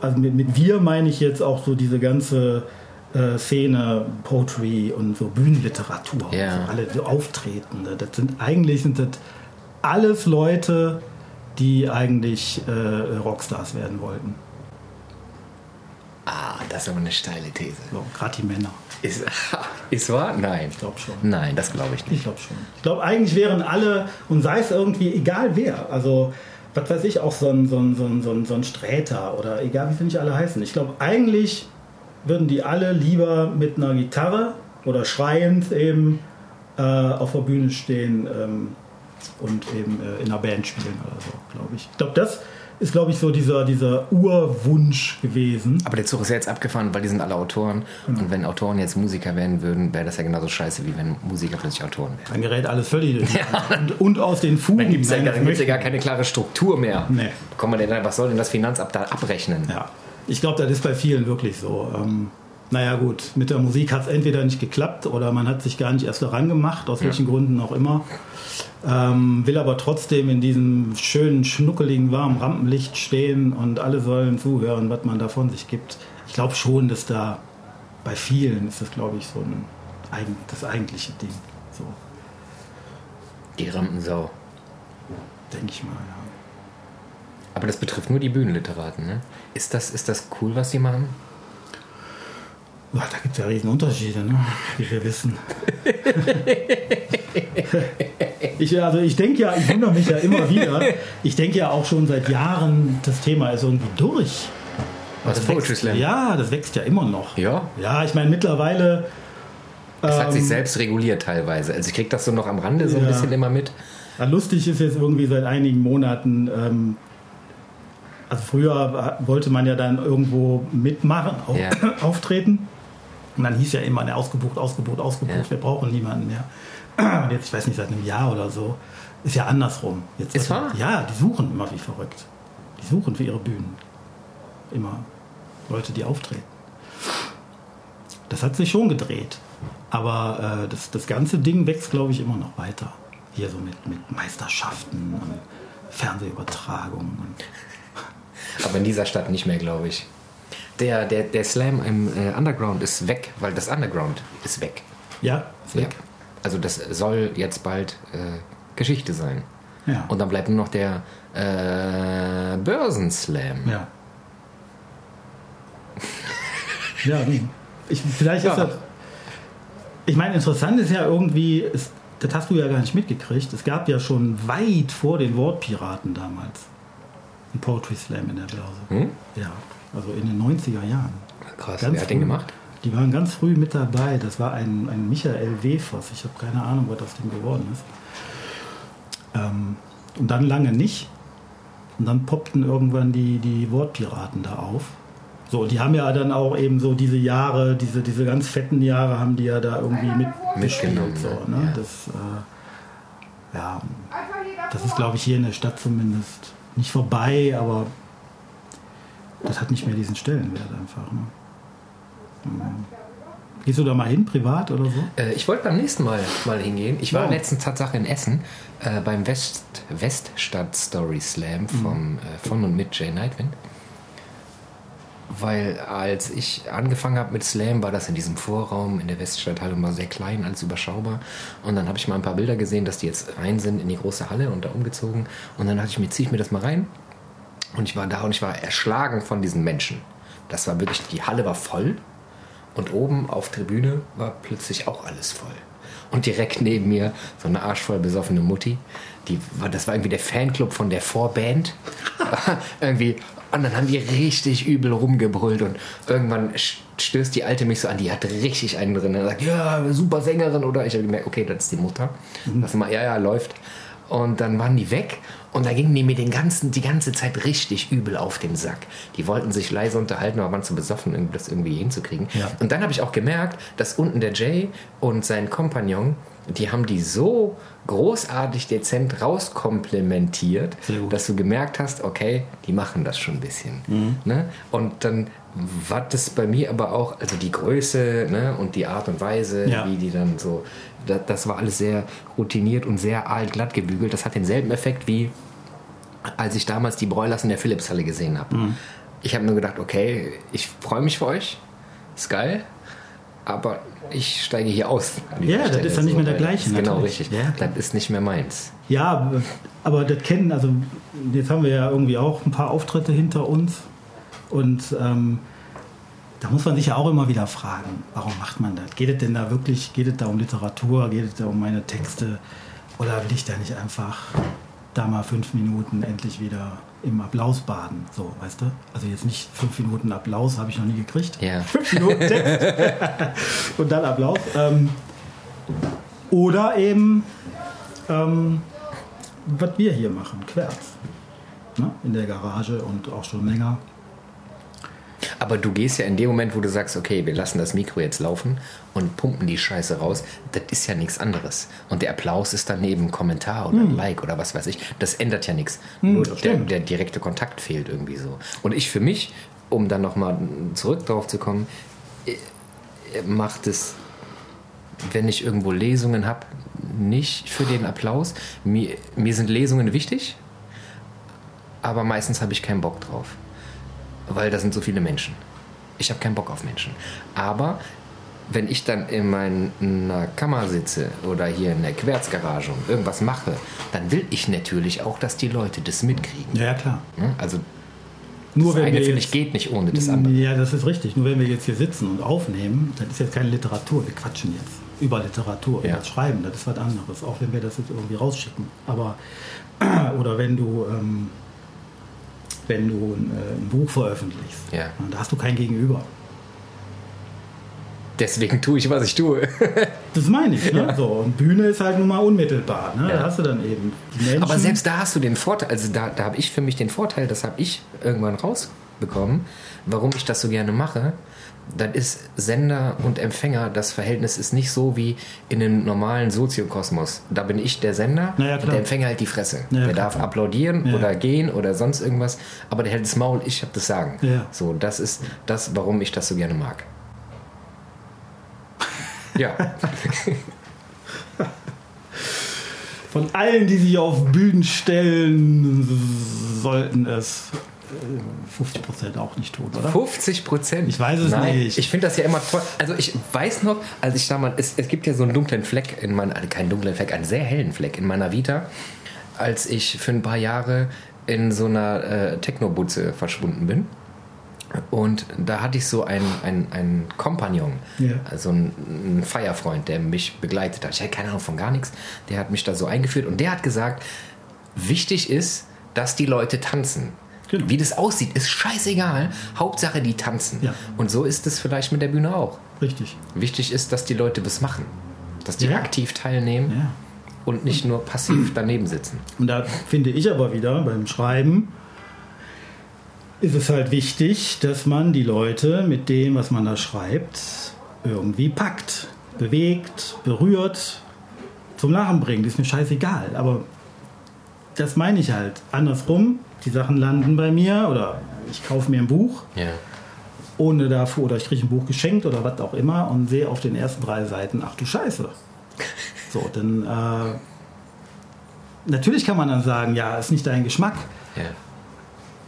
also mit, mit wir meine ich jetzt auch so diese ganze äh, Szene, Poetry und so Bühnenliteratur, Ja. so alle so Auftretende. Das sind eigentlich sind das alles Leute, die eigentlich äh, Rockstars werden wollten. Ah, das ist aber eine steile These. So, gerade die Männer. Ist, ist wahr? Nein. Ich glaube schon. Nein, das glaube ich nicht. Ich glaube schon. Ich glaube, eigentlich wären alle, und sei es irgendwie egal wer, also was weiß ich, auch so ein, so ein, so ein, so ein, so ein Sträter oder egal wie sie nicht alle heißen. Ich glaube, eigentlich würden die alle lieber mit einer Gitarre oder schreiend eben äh, auf der Bühne stehen ähm, und eben äh, in einer Band spielen oder so, glaube ich. Ich glaube, das ist, glaube ich, so dieser, dieser Urwunsch gewesen. Aber der Zug ist ja jetzt abgefahren, weil die sind alle Autoren. Und wenn Autoren jetzt Musiker werden würden, wäre das ja genauso scheiße, wie wenn Musiker plötzlich Autoren wären. Dann gerät alles völlig durcheinander. und, und aus den Fugen. Dann gibt es ja, ja gar keine klare Struktur mehr. Nee. Kommt man denn dann, was soll denn das Finanzamt da abrechnen? Ja, ich glaube, das ist bei vielen wirklich so. Ähm, naja gut, mit der Musik hat es entweder nicht geklappt oder man hat sich gar nicht erst daran gemacht, aus welchen Gründen auch immer. Ähm, will aber trotzdem in diesem schönen, schnuckeligen, warmen Rampenlicht stehen und alle sollen zuhören, was man da von sich gibt. Ich glaube schon, dass da bei vielen ist das, glaube ich, so ein, das eigentliche Ding. So, Die Rampensau. denke ich mal, ja. Aber das betrifft nur die Bühnenliteraten, ne? Ist das, ist das cool, was die machen? Ja, da gibt es ja riesen Unterschiede, ne? wie wir wissen. ich, also ich denke ja, ich wundere mich ja immer wieder, ich denke ja auch schon seit Jahren, das Thema ist irgendwie durch. Was, Das wächst, Slam? Ja, das wächst ja immer noch. Ja. Ja, ich meine mittlerweile... Es hat sich ähm, selbst reguliert teilweise. Also ich krieg das so noch am Rande so ein Ja. bisschen immer mit. Ja, lustig ist jetzt irgendwie seit einigen Monaten, ähm, also früher wollte man ja dann irgendwo mitmachen, au- Ja. auftreten. Und dann hieß ja immer, ne, ausgebucht, ausgebucht, ausgebucht, Ja. wir brauchen niemanden mehr. Und jetzt, ich weiß nicht, seit einem Jahr oder so, ist ja andersrum. Jetzt Ist wahr? Ja, die suchen immer wie verrückt. Die suchen für ihre Bühnen. Immer Leute, die auftreten. Das hat sich schon gedreht. Aber äh, das, das ganze Ding wächst, glaube ich, immer noch weiter. Hier so mit, mit Meisterschaften und Fernsehübertragungen. Aber in dieser Stadt nicht mehr, glaube ich. Der, der, der Slam im äh, Underground ist weg, weil das Underground ist weg. ja, ist Ja. weg. Also das soll jetzt bald äh, Geschichte sein. Ja. Und dann bleibt nur noch der äh, Börsenslam. ja. ja, ich, vielleicht ist Ja. das. Ich meine, interessant ist ja irgendwie, es, das hast du ja gar nicht mitgekriegt. Es gab ja schon weit vor den Wortpiraten damals einen Poetry Slam in der Börse. Hm? Ja, also in den 90er Jahren. Krass, Ganz wer hat den gemacht? Die waren ganz früh mit dabei. Das war ein, ein Michael Wefers. Ich habe keine Ahnung, was aus dem geworden ist. Ähm, und dann lange nicht. Und dann poppten irgendwann die, die Wortpiraten da auf. So, die haben ja dann auch eben so diese Jahre, diese, diese ganz fetten Jahre haben die ja da irgendwie mit Mitgenommen, so, ne? Ja. Das, äh, ja, das ist glaube ich hier in der Stadt zumindest nicht vorbei, aber das hat nicht mehr diesen Stellenwert einfach. Ne? Mhm. Gehst du da mal hin, privat oder so? Äh, ich wollte beim nächsten Mal mal hingehen. Ich war Ja. letztens Tatsache in Essen äh, beim West, Weststadt Story Slam vom, äh, von und mit Jay Nightwind. Weil als ich angefangen habe mit Slam, war das in diesem Vorraum in der Weststadthalle war sehr klein, alles überschaubar. Und dann habe ich mal ein paar Bilder gesehen, dass die jetzt rein sind in die große Halle und da umgezogen. Und dann dachte ich mir, ziehe ich mir das mal rein. Und ich war da und ich war erschlagen von diesen Menschen. Das war wirklich, die Halle war voll und oben auf Tribüne war plötzlich auch alles voll. Und direkt neben mir so eine arschvoll besoffene Mutti. Die war, das war irgendwie der Fanclub von der Vorband. irgendwie. Und dann haben die richtig übel rumgebrüllt und irgendwann stößt die Alte mich so an, die hat richtig einen drin. Und sagt, ja, super Sängerin oder ich habe gemerkt, okay, das ist die Mutter. Das mal, ja, ja, läuft. Und dann waren die weg und da gingen die mir den ganzen, die ganze Zeit richtig übel auf den Sack. Die wollten sich leise unterhalten, aber waren zu besoffen, um das irgendwie hinzukriegen. Ja. Und dann habe ich auch gemerkt, dass unten der Jay und sein Kompagnon, die haben die so großartig dezent rauskomplementiert, dass du gemerkt hast, okay, die machen das schon ein bisschen. Mhm. Ne? Und dann war das bei mir aber auch, also die Größe ne, und die Art und Weise, Ja. wie die dann so, das, das war alles sehr routiniert und sehr alt glatt gebügelt. Das hat denselben Effekt wie als ich damals die Broilers in der Philipshalle gesehen habe. Mhm. Ich habe nur gedacht, okay, ich freue mich für euch, ist geil, aber ich steige hier aus. Ja, das Stelle ist dann nicht mehr der weil gleiche, das Genau, richtig. Ja, das ist nicht mehr meins. Ja, aber das kennen, also jetzt haben wir ja irgendwie auch ein paar Auftritte hinter uns und ähm, da muss man sich ja auch immer wieder fragen, warum macht man das? Geht es denn da wirklich, geht es da um Literatur, geht es da um meine Texte oder will ich da nicht einfach da mal fünf Minuten endlich wieder im Applaus baden, so, weißt du? Also jetzt nicht fünf Minuten Applaus, habe ich noch nie gekriegt. Ja. Fünf Minuten Text und dann Applaus. Ähm, oder eben ähm, was wir hier machen, Querz. Ne? In der Garage und auch schon länger. Aber du gehst ja in dem Moment, wo du sagst, okay, wir lassen das Mikro jetzt laufen und pumpen die Scheiße raus, das ist ja nichts anderes. Und der Applaus ist daneben ein Kommentar oder ein Like oder was weiß ich. Das ändert ja nichts. Nur der, der direkte Kontakt fehlt irgendwie so. Und ich für mich, um dann nochmal zurück drauf zu kommen, äh, macht es, wenn ich irgendwo Lesungen habe, nicht für den Applaus. Mir, mir sind Lesungen wichtig, aber meistens habe ich keinen Bock drauf weil da sind so viele Menschen. Ich habe keinen Bock auf Menschen. Aber wenn ich dann in meiner Kammer sitze oder hier in der Querzgarage und irgendwas mache, dann will ich natürlich auch, dass die Leute das mitkriegen. Ja, klar. Ne? Also Nur das wenn eine wir jetzt, geht nicht ohne das andere. Ja, das ist richtig. Nur wenn wir jetzt hier sitzen und aufnehmen, das ist jetzt keine Literatur. Wir quatschen jetzt über Literatur, über Ja. das Schreiben. Das ist was anderes. Auch wenn wir das jetzt irgendwie rausschicken. Aber oder wenn du ähm, wenn du ein, äh, ein Buch veröffentlichst, Ja. da hast du kein Gegenüber. Deswegen tue ich, was ich tue. Das meine ich. Ne? So, und Bühne ist halt nun mal unmittelbar. Ne? Ja. Da hast du dann eben die Menschen. Aber selbst da hast du den Vorteil, also da, da habe ich für mich den Vorteil, das habe ich irgendwann rausbekommen, warum ich das so gerne mache. Das ist Sender und Empfänger, das Verhältnis ist nicht so wie in einem normalen Soziokosmos. Da bin ich der Sender ja, und der Empfänger hält die Fresse. Ja, der klar. darf applaudieren Ja. oder gehen oder sonst irgendwas, aber der hält das Maul, ich habe das Sagen. So, das ist das, warum ich das so gerne mag. Ja, Von allen, die sich auf Bühnen stellen, sollten es 50 Prozent auch nicht tun, oder? 50 Prozent. Ich weiß es Nein, nicht. Ich finde das ja immer toll. Also ich weiß noch, als ich damals, es, es gibt ja so einen dunklen Fleck in meiner, also keinen dunklen Fleck, einen sehr hellen Fleck in meiner Vita, als ich für ein paar Jahre in so einer äh, Techno-Butze verschwunden bin. Und da hatte ich so einen, einen, einen Kompagnon, Ja. also einen, einen Feierfreund, der mich begleitet hat. Ich hatte keine Ahnung von gar nichts. Der hat mich da so eingeführt und der hat gesagt, wichtig ist, dass die Leute tanzen. Genau. Wie das aussieht, ist scheißegal. Hauptsache, die tanzen. Ja. Und so ist es vielleicht mit der Bühne auch. Richtig. Wichtig ist, dass die Leute was machen. Dass die Ja. aktiv teilnehmen Ja. und nicht nur passiv daneben sitzen. Und da finde ich aber wieder beim Schreiben, ist es halt wichtig, dass man die Leute mit dem, was man da schreibt, irgendwie packt, bewegt, berührt, zum Lachen bringt. Ist mir scheißegal. Aber das meine ich halt. Andersrum, die Sachen landen bei mir oder ich kaufe mir ein Buch. Ja. Ohne dafür, oder ich kriege ein Buch geschenkt oder was auch immer und sehe auf den ersten drei Seiten, ach du Scheiße. So, dann äh, natürlich kann man dann sagen, ja, ist nicht dein Geschmack. Ja.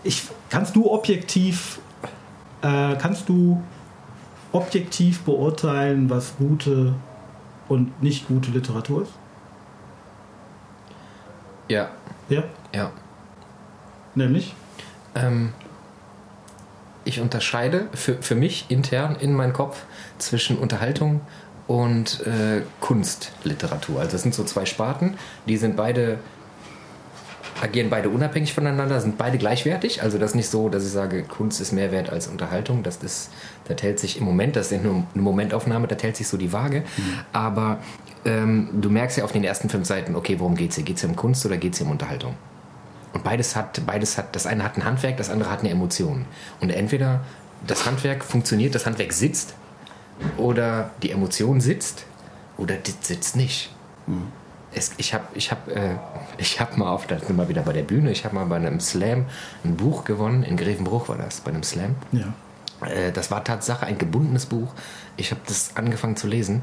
Ich, kannst du objektiv, äh, kannst du objektiv beurteilen, was gute und nicht gute Literatur ist? Ja. Ja, Ja. nämlich? Ähm, ich unterscheide für, für mich intern in meinem Kopf zwischen Unterhaltung und äh, Kunstliteratur. Also das sind so zwei Sparten, die sind beide agieren beide unabhängig voneinander, sind beide gleichwertig. Also das ist nicht so, dass ich sage, Kunst ist mehr wert als Unterhaltung. Das ist, da hält sich im Moment, das ist eine Momentaufnahme, da hält sich so die Waage. Aber ähm, du merkst ja auf den ersten fünf Seiten, okay, worum geht's hier? Geht's hier um Kunst oder geht's hier um Unterhaltung? Und beides hat, beides hat, das eine hat ein Handwerk, das andere hat eine Emotion. Und entweder das Handwerk funktioniert, das Handwerk sitzt, oder die Emotion sitzt, oder das sitzt nicht. Es, ich habe ich hab, äh, hab mal auf, da sind wieder bei der Bühne, ich habe mal bei einem Slam ein Buch gewonnen, in Grevenbruch war das, bei einem Slam. Ja. Äh, das war Tatsache ein gebundenes Buch. Ich habe das angefangen zu lesen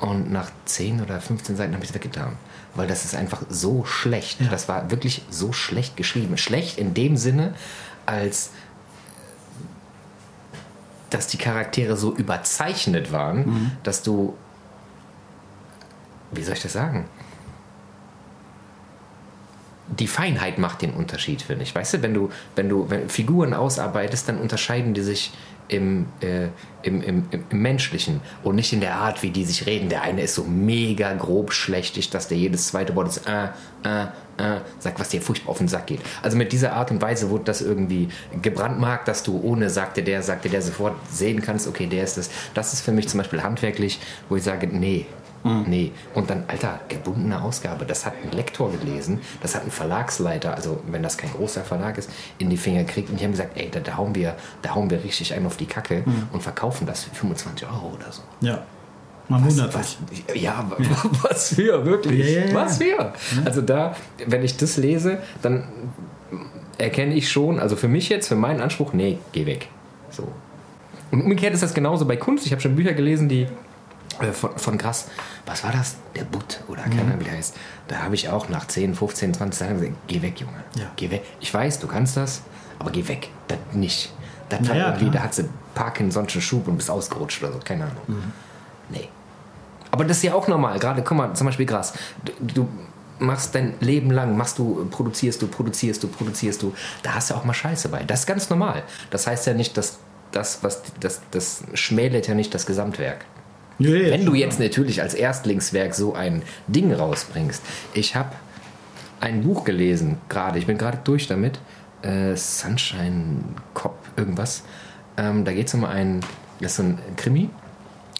und nach 10 oder 15 Seiten habe ich es weggetan. Weil das ist einfach so schlecht. Ja. Das war wirklich so schlecht geschrieben. Schlecht in dem Sinne, als dass die Charaktere so überzeichnet waren, dass du. Wie soll ich das sagen? Die Feinheit macht den Unterschied, finde ich. Weißt du, wenn du, wenn du wenn Figuren ausarbeitest, dann unterscheiden die sich im, äh, im, im, im, Menschlichen und nicht in der Art, wie die sich reden. Der eine ist so mega grob schlechtig, dass der jedes zweite Wort ist, äh, äh, äh, sagt, was dir furchtbar auf den Sack geht. Also mit dieser Art und Weise wurde das irgendwie gebrandmarkt, dass du ohne sagte der, sagte der sofort sehen kannst, okay, der ist das. Das ist für mich zum Beispiel handwerklich, wo ich sage, nee, Nee. Und dann, Alter, gebundene Ausgabe. Das hat ein Lektor gelesen, das hat ein Verlagsleiter, also wenn das kein großer Verlag ist, in die Finger gekriegt. Und die haben gesagt, ey, da, da, hauen, wir, da hauen wir richtig einen auf die Kacke und verkaufen das für 25 Euro oder so. Ja. Man wundert Was, sich. ja, was für, wirklich. Ja. Was für. Also da, wenn ich das lese, dann erkenne ich schon, also für mich jetzt, für meinen Anspruch, nee, geh weg. So. Und umgekehrt ist das genauso bei Kunst. Ich habe schon Bücher gelesen, die von, von Grass, was war das? Der Butt oder keine Ahnung, wie der heißt. Da habe ich auch nach 10, 15, 20 Tagen gesagt, geh weg, Junge. Ja. Geh weg. Ich weiß, du kannst das, aber geh weg. Das nicht. Das Naja, irgendwie, da hat sie Parkinson'schen Schub und bist ausgerutscht oder so, keine Ahnung. Nee. Aber das ist ja auch normal. Gerade, guck mal, zum Beispiel Gras. Du, du machst dein Leben lang, machst du, produzierst du, produzierst du, produzierst du. Da hast du auch mal Scheiße bei. Das ist ganz normal. Das heißt ja nicht, dass das, was, das, das schmälert ja nicht das Gesamtwerk. Ja, Wenn du jetzt natürlich als Erstlingswerk so ein Ding rausbringst. Ich habe ein Buch gelesen, gerade, ich bin gerade durch damit. Äh, Sunshine Cop, irgendwas. Ähm, da geht es um einen, das ist so ein Krimi.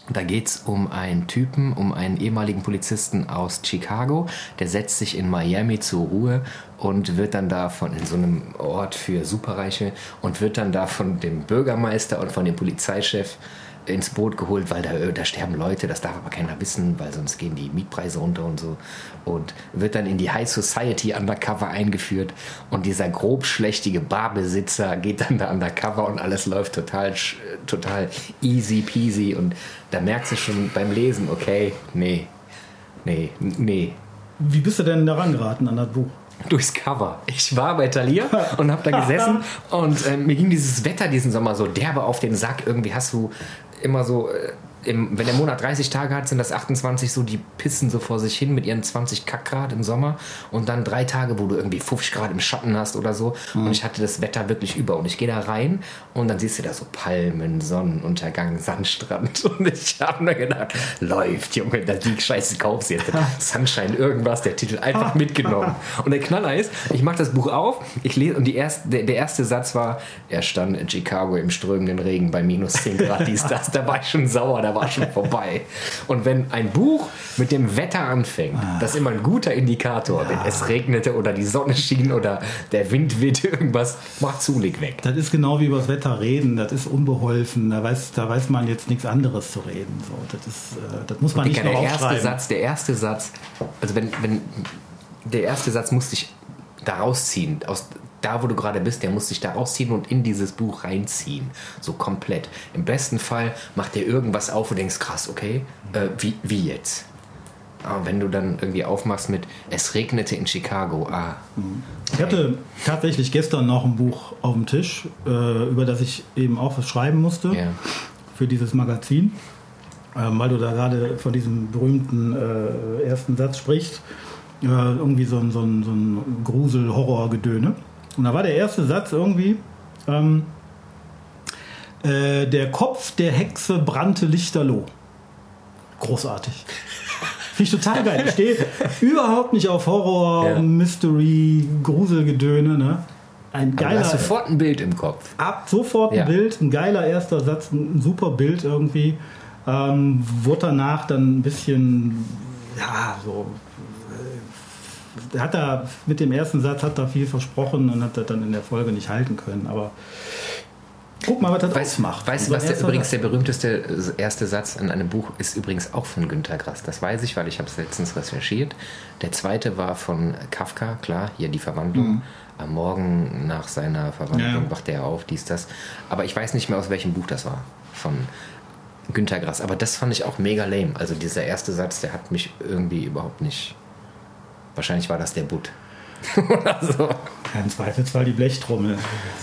Da geht es um einen Typen, um einen ehemaligen Polizisten aus Chicago. Der setzt sich in Miami zur Ruhe und wird dann da von in so einem Ort für Superreiche und wird dann da von dem Bürgermeister und von dem Polizeichef ins Boot geholt, weil da, da sterben Leute, das darf aber keiner wissen, weil sonst gehen die Mietpreise runter und so. Und wird dann in die High Society undercover eingeführt und dieser grobschlächtige Barbesitzer geht dann da undercover und alles läuft total, sch- total easy peasy und da merkst du schon beim Lesen, okay, nee, nee, nee, Wie bist du denn daran geraten an das Buch? durchs Cover. Ich war bei Thalia und habe da gesessen und äh, mir ging dieses Wetter diesen Sommer so derbe auf den Sack. Irgendwie hast du immer so, äh, im, wenn der Monat 30 Tage hat, sind das 28 so, die pissen so vor sich hin mit ihren 20 Kackgrad im Sommer und dann drei Tage, wo du irgendwie 50 Grad im Schatten hast oder so und ich hatte das Wetter wirklich über und ich gehe da rein und dann siehst du da so Palmen, Sonnenuntergang, Sandstrand und ich habe mir gedacht, läuft Junge, da die Scheiße kaufst jetzt. Sunshine, irgendwas, der Titel einfach mitgenommen. Und der Knaller ist, ich mache das Buch auf, ich lese und die erste, der, der erste Satz war, er stand in Chicago im strömenden Regen bei minus 10 Grad, dies, das. Da war ich schon sauer, da war schon vorbei. Und wenn ein Buch mit dem Wetter anfängt, ah. das ist immer ein guter Indikator. Ja. Wenn es regnete oder die Sonne schien oder der Wind wehte irgendwas, macht zu, leg weg. Das ist genau wie über das Wetter reden, das ist unbeholfen, da weiß, da weiß man jetzt nichts anderes zu reden. So, das, ist, äh, das muss man nicht der erste Satz, Der erste Satz, also wenn, wenn der erste Satz muss dich da rausziehen, aus, da, wo du gerade bist, der muss sich da rausziehen und in dieses Buch reinziehen. So komplett. Im besten Fall macht der irgendwas auf und denkst, krass, okay, äh, wie, wie jetzt? Aber wenn du dann irgendwie aufmachst mit Es regnete in Chicago, ah. Ich hatte tatsächlich gestern noch ein Buch auf dem Tisch, äh, über das ich eben auch was schreiben musste ja. für dieses Magazin. Ähm, weil du da gerade von diesem berühmten äh, ersten Satz sprichst. Äh, irgendwie so ein, so ein, so ein Grusel-Horror-Gedöne. Und da war der erste Satz irgendwie, ähm, äh, der Kopf der Hexe brannte lichterloh. Großartig. Finde ich total geil. Ich stehe überhaupt nicht auf Horror, ja. Mystery, Gruselgedöne. Ne? Ein geiler. Aber du hast sofort ein Bild im Kopf. Ab sofort ein ja. Bild, ein geiler erster Satz, ein, super Bild irgendwie. Ähm, wurde danach dann ein bisschen, ja, so hat da mit dem ersten Satz hat da viel versprochen und hat das dann in der Folge nicht halten können. Aber guck mal, was das weißt, ausmacht. Weißt du, was der, übrigens der berühmteste erste Satz in einem Buch ist übrigens auch von Günter Grass. Das weiß ich, weil ich habe es letztens recherchiert. Der zweite war von Kafka, klar, hier die Verwandlung. Mhm. Am Morgen nach seiner Verwandlung ja. wacht er auf, dies, das. Aber ich weiß nicht mehr, aus welchem Buch das war. Von Günter Grass. Aber das fand ich auch mega lame. Also dieser erste Satz, der hat mich irgendwie überhaupt nicht Wahrscheinlich war das der Butt. Oder so. Kein Zweifelsfall die Blechtrommel.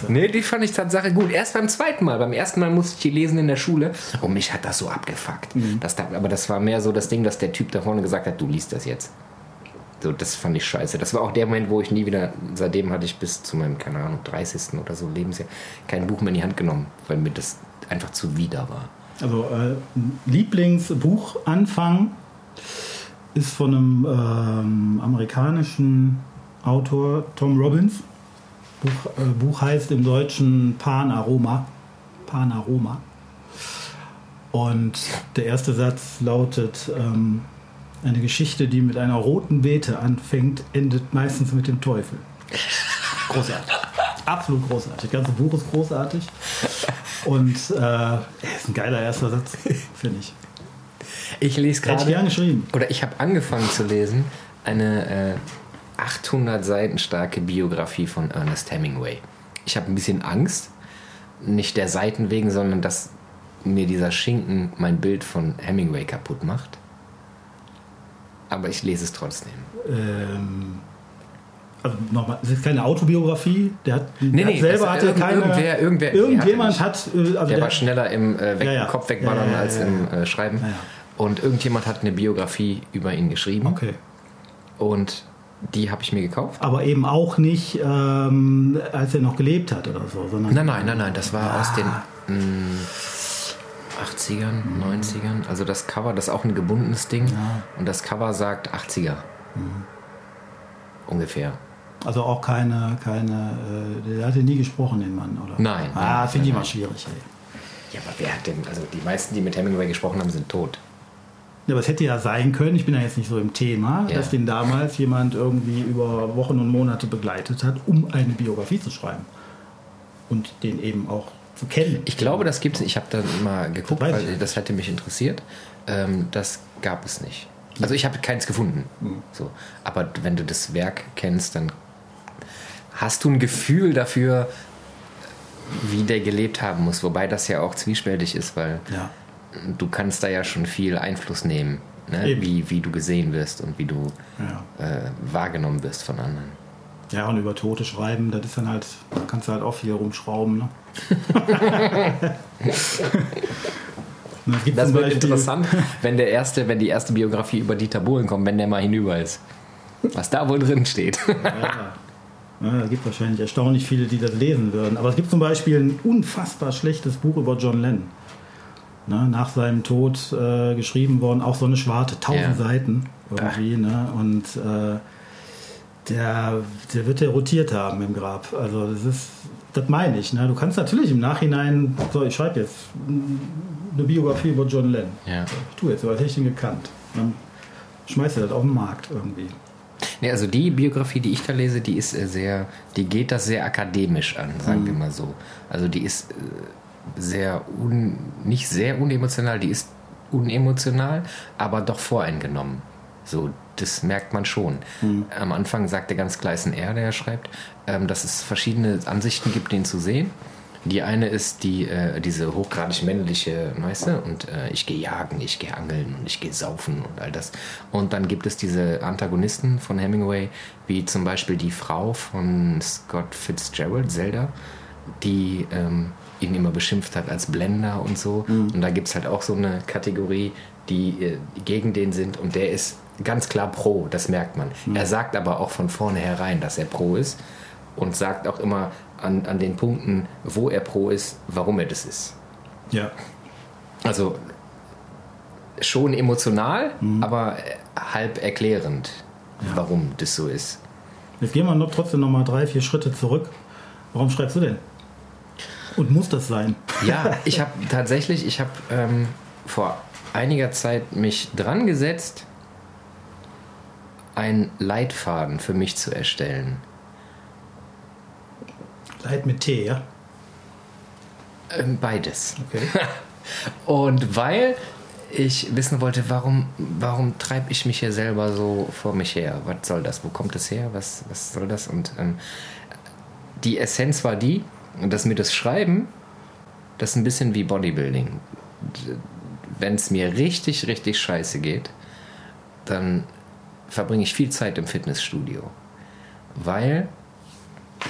Nee, die fand ich Tatsache gut. Erst beim zweiten Mal. Beim ersten Mal musste ich die lesen in der Schule. Und mich hat das so abgefuckt. Mhm. Das, aber das war mehr so das Ding, dass der Typ da vorne gesagt hat, du liest das jetzt. So, das fand ich scheiße. Das war auch der Moment, wo ich nie wieder, seitdem hatte ich bis zu meinem, keine Ahnung, 30. oder so Lebensjahr kein Buch mehr in die Hand genommen, weil mir das einfach zuwider war. Also äh, Lieblingsbuchanfang ist von einem ähm, amerikanischen Autor, Tom Robbins. Buch, äh, Buch heißt im Deutschen Panaroma. Panaroma. Und der erste Satz lautet, ähm, eine Geschichte, die mit einer roten Beete anfängt, endet meistens mit dem Teufel. Großartig. Absolut großartig. Das ganze Buch ist großartig. Und äh, ist ein geiler erster Satz, finde ich. Ich lese gerade. gern geschrieben. Oder ich habe angefangen zu lesen eine äh, 800 Seiten starke Biografie von Ernest Hemingway. Ich habe ein bisschen Angst, nicht der Seiten wegen, sondern dass mir dieser Schinken mein Bild von Hemingway kaputt macht. Aber ich lese es trotzdem. Ähm, also nochmal, es ist keine Autobiografie. Der hat, nee, der nee, selber hatte irgend, keine. Irgendwer, irgendwer, irgendjemand hat. Äh, also der, der, war schneller im äh, weg, ja, ja. Kopf wegballern ja, als im äh, Schreiben. Und irgendjemand hat eine Biografie über ihn geschrieben. Okay. Und die habe ich mir gekauft. Aber eben auch nicht, ähm, als er noch gelebt hat oder so, sondern. Nein, nein, nein, nein. Das war ah. aus den mh, mm, 80ern, mhm. 90ern. Also das Cover, das ist auch ein gebundenes Ding. Ja. Und das Cover sagt 80er. Mhm. Ungefähr. Also auch keine, keine, äh, der hatte nie gesprochen, den Mann, oder? Nein. Ah, finde ich mal schwierig, ey. Ja, aber wer hat denn, also die meisten, die mit Hemingway gesprochen haben, sind tot. Ja, aber es hätte ja sein können, ich bin ja jetzt nicht so im Thema, ja. dass den damals jemand irgendwie über Wochen und Monate begleitet hat, um eine Biografie zu schreiben. Und den eben auch zu kennen. Ich glaube, das gibt es. Ich habe da mal geguckt, das weil das hätte mich interessiert. Ähm, das gab es nicht. Also ich habe keins gefunden. Mhm. So. Aber wenn du das Werk kennst, dann hast du ein Gefühl dafür, wie der gelebt haben muss. Wobei das ja auch zwiespältig ist, weil ja du kannst da ja schon viel Einfluss nehmen, ne? wie, wie du gesehen wirst und wie du ja. äh, wahrgenommen wirst von anderen. Ja, und über Tote schreiben, das ist dann halt, da kannst du halt auch viel rumschrauben. Ne? das, wird interessant, wenn der erste, wenn die erste Biografie über Dieter Bohlen kommt, wenn der mal hinüber ist. Was da wohl drin steht. ja. Ja, es gibt wahrscheinlich erstaunlich viele, die das lesen würden. Aber es gibt zum Beispiel ein unfassbar schlechtes Buch über John Lennon ne, nach seinem Tod äh, geschrieben worden, auch so eine Schwarte, tausend ja. Seiten irgendwie. Ne, und äh, der, der wird ja rotiert haben im Grab. Also das ist das meine ich. Ne? Du kannst natürlich im Nachhinein, so ich schreibe jetzt eine Biografie über John Lennon. Ja. Ich tue jetzt, was hätte ich den gekannt? Dann schmeißt du das auf den Markt irgendwie. Nee, also die Biografie, die ich da lese, die ist äh, sehr, die geht das sehr akademisch an, sagen wir mal so. Also die ist äh, sehr un, nicht sehr unemotional, die ist unemotional, aber doch voreingenommen. So, das merkt man schon. Am Anfang sagt der ganz klar, ist ein R, der er schreibt, ähm, dass es verschiedene Ansichten gibt, den zu sehen. Die eine ist die, äh, diese hochgradig männliche, weißt du, und äh, ich gehe jagen, ich gehe angeln und ich gehe saufen und all das. Und dann gibt es diese Antagonisten von Hemingway, wie zum Beispiel die Frau von Scott Fitzgerald, Zelda, die ähm, ihn immer beschimpft hat als Blender und so. Und da gibt es halt auch so eine Kategorie, die äh, gegen den sind und der ist ganz klar pro, das merkt man. Er sagt aber auch von vornherein, dass er pro ist und sagt auch immer an, an den Punkten, wo er pro ist, warum er das ist. Ja. Also schon emotional, aber äh, halb erklärend, warum das so ist. Jetzt gehen wir noch trotzdem noch mal drei, vier Schritte zurück. Warum schreibst du denn? Und muss das sein? Ja, ich habe tatsächlich, ich habe ähm, vor einiger Zeit mich dran gesetzt, einen Leitfaden für mich zu erstellen. Leid mit T, ja? Ähm, beides. Okay. Und weil ich wissen wollte, warum, warum treibe ich mich hier selber so vor mich her? Was soll das? Wo kommt das her? Was, was soll das? Und ähm, die Essenz war die, dass mir das Schreiben, das ist ein bisschen wie Bodybuilding. Wenn es mir richtig, richtig scheiße geht, dann verbringe ich viel Zeit im Fitnessstudio. Weil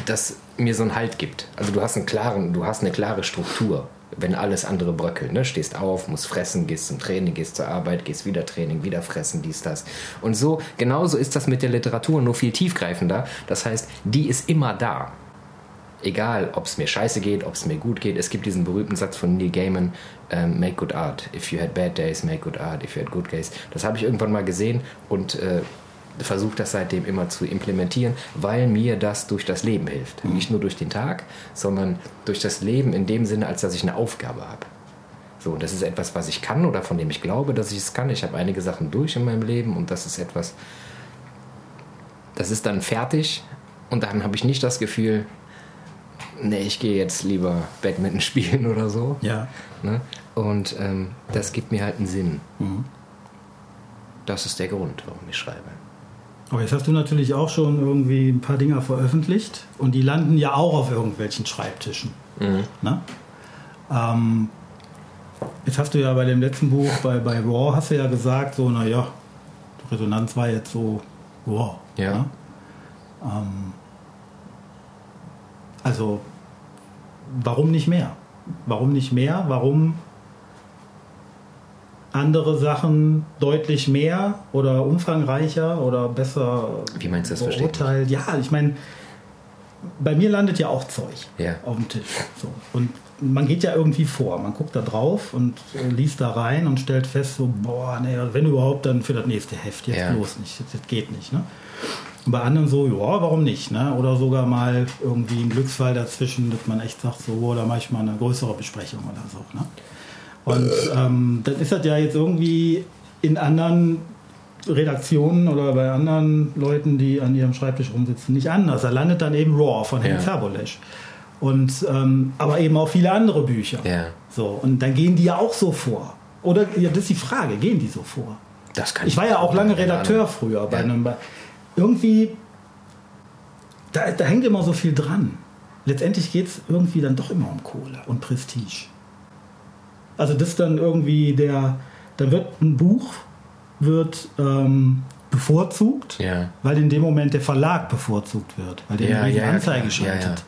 das mir so einen Halt gibt. Also du hast einen klaren, du hast eine klare Struktur, wenn alles andere bröckelt. Ne? Stehst auf, musst fressen, gehst zum Training, gehst zur Arbeit, gehst wieder Training, wieder fressen, dies, das. Und so, genauso ist das mit der Literatur, nur viel tiefgreifender. Das heißt, die ist immer da. Egal, ob es mir scheiße geht, ob es mir gut geht. Es gibt diesen berühmten Satz von Neil Gaiman, ähm, make good art. If you had bad days, make good art. If you had good days. Das habe ich irgendwann mal gesehen und äh, versuche das seitdem immer zu implementieren, weil mir das durch das Leben hilft. Nicht nur durch den Tag, sondern durch das Leben in dem Sinne, als dass ich eine Aufgabe habe. So, und das ist etwas, was ich kann oder von dem ich glaube, dass ich es kann. Ich habe einige Sachen durch in meinem Leben und das ist etwas, das ist dann fertig und dann habe ich nicht das Gefühl, nee, ich gehe jetzt lieber Badminton spielen oder so. Ja. Ne? Und ähm, das gibt mir halt einen Sinn. Mhm. Das ist der Grund, warum ich schreibe. Aber jetzt hast du natürlich auch schon irgendwie ein paar Dinger veröffentlicht und die landen ja auch auf irgendwelchen Schreibtischen. Ne? Ähm, jetzt hast du ja bei dem letzten Buch, bei, bei Raw, hast du ja gesagt, so, naja, Resonanz war jetzt so, wow. Ja. Ne? Ähm, also, warum nicht mehr? Warum nicht mehr? Warum andere Sachen deutlich mehr oder umfangreicher oder besser Wie meinst du das beurteilt? Ja, ich meine, bei mir landet ja auch Zeug Ja. auf dem Tisch. So. Und man geht ja irgendwie vor. Man guckt da drauf und äh, liest da rein und stellt fest, so, boah, nee, wenn überhaupt, dann für das nächste Heft. Jetzt Ja. bloß nicht. Das, das geht nicht. Ne? Bei anderen so, ja, warum nicht? Ne? Oder sogar mal irgendwie ein Glücksfall dazwischen, dass man echt sagt, so, oder manchmal eine größere Besprechung oder so. Ne? Und ähm, dann ist das ja jetzt irgendwie in anderen Redaktionen oder bei anderen Leuten, die an ihrem Schreibtisch rumsitzen, nicht anders. Da landet dann eben Raw von Henry Ja. Fabolèche. Und ähm, aber eben auch viele andere Bücher. Ja. So, und dann gehen die ja auch so vor. Oder ja, das ist die Frage, gehen die so vor? Das kann Ich war ja auch lange Redakteur früher bei Ja. einem. bei- Irgendwie, da, da hängt immer so viel dran. Letztendlich geht es irgendwie dann doch immer um Kohle und Prestige. Also das dann irgendwie der, dann wird ein Buch wird ähm, bevorzugt, Ja. weil in dem Moment der Verlag bevorzugt wird, weil der Ja, eine riesige ja, Anzeige klar. Schaltet.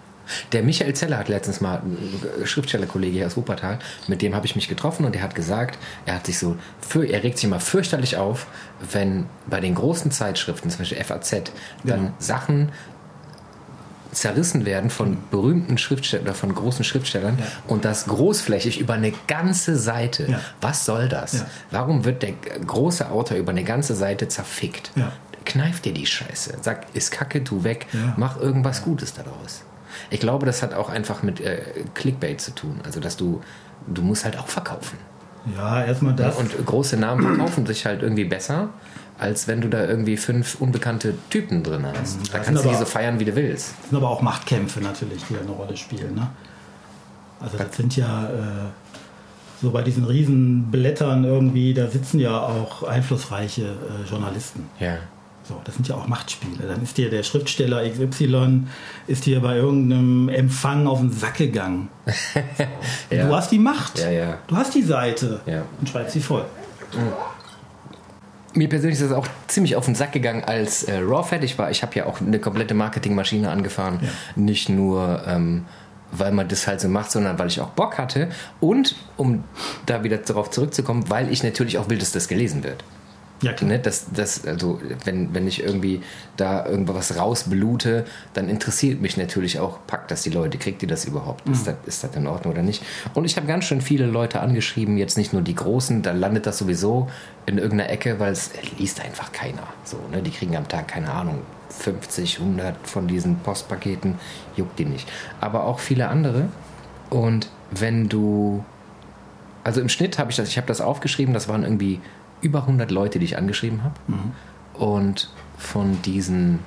Der Michael Zeller hat letztens mal, ein Schriftstellerkollege hier aus Wuppertal, mit dem habe ich mich getroffen und der hat gesagt, er hat sich so, für, er regt sich mal fürchterlich auf, wenn bei den großen Zeitschriften, zum Beispiel FAZ, dann Genau. Sachen zerrissen werden von berühmten Schriftstellern oder von großen Schriftstellern Ja. und das großflächig über eine ganze Seite. Ja. Was soll das? Ja. Warum wird der große Autor über eine ganze Seite zerfickt? Ja. Kneif dir die Scheiße. Sag, ist kacke, tu weg, mach irgendwas Gutes daraus. Ich glaube, das hat auch einfach mit äh, Clickbait zu tun. Also, dass du, du musst halt auch verkaufen. Ja, erstmal das. Und große Namen verkaufen sich halt irgendwie besser, als wenn du da irgendwie fünf unbekannte Typen drin hast. Da Das kannst du die so feiern, wie du willst. Das sind aber auch Machtkämpfe natürlich, die eine Rolle spielen. Ne? Also das sind ja äh, so bei diesen Riesenblättern irgendwie, da sitzen ja auch einflussreiche äh, Journalisten. Ja. So, das sind ja auch Machtspiele. Dann ist dir der Schriftsteller XY ist dir bei irgendeinem Empfang auf den Sack gegangen. Ja. Du hast die Macht. Ja, ja. Du hast die Seite Ja. und schreibst sie voll. Mir persönlich ist das auch ziemlich auf den Sack gegangen, als äh, Raw fertig war. Ich habe ja auch eine komplette Marketingmaschine angefahren. Nicht nur, ähm, weil man das halt so macht, sondern weil ich auch Bock hatte. Und, um da wieder darauf zurückzukommen, weil ich natürlich auch will, dass das gelesen wird. Ja, klar. Ne, das, das, also, wenn, wenn ich irgendwie da irgendwas rausblute, dann interessiert mich natürlich auch, packt das die Leute, kriegt die das überhaupt? Ist, das, ist das in Ordnung oder nicht? Und ich habe ganz schön viele Leute angeschrieben, jetzt nicht nur die Großen, da landet das sowieso in irgendeiner Ecke, weil es liest einfach keiner. So, ne? Die kriegen am Tag, keine Ahnung, 50, 100 von diesen Postpaketen, juckt die nicht. Aber auch viele andere. Und wenn du also im Schnitt habe ich das, ich habe das aufgeschrieben, das waren irgendwie über 100 Leute, die ich angeschrieben habe. Und von diesen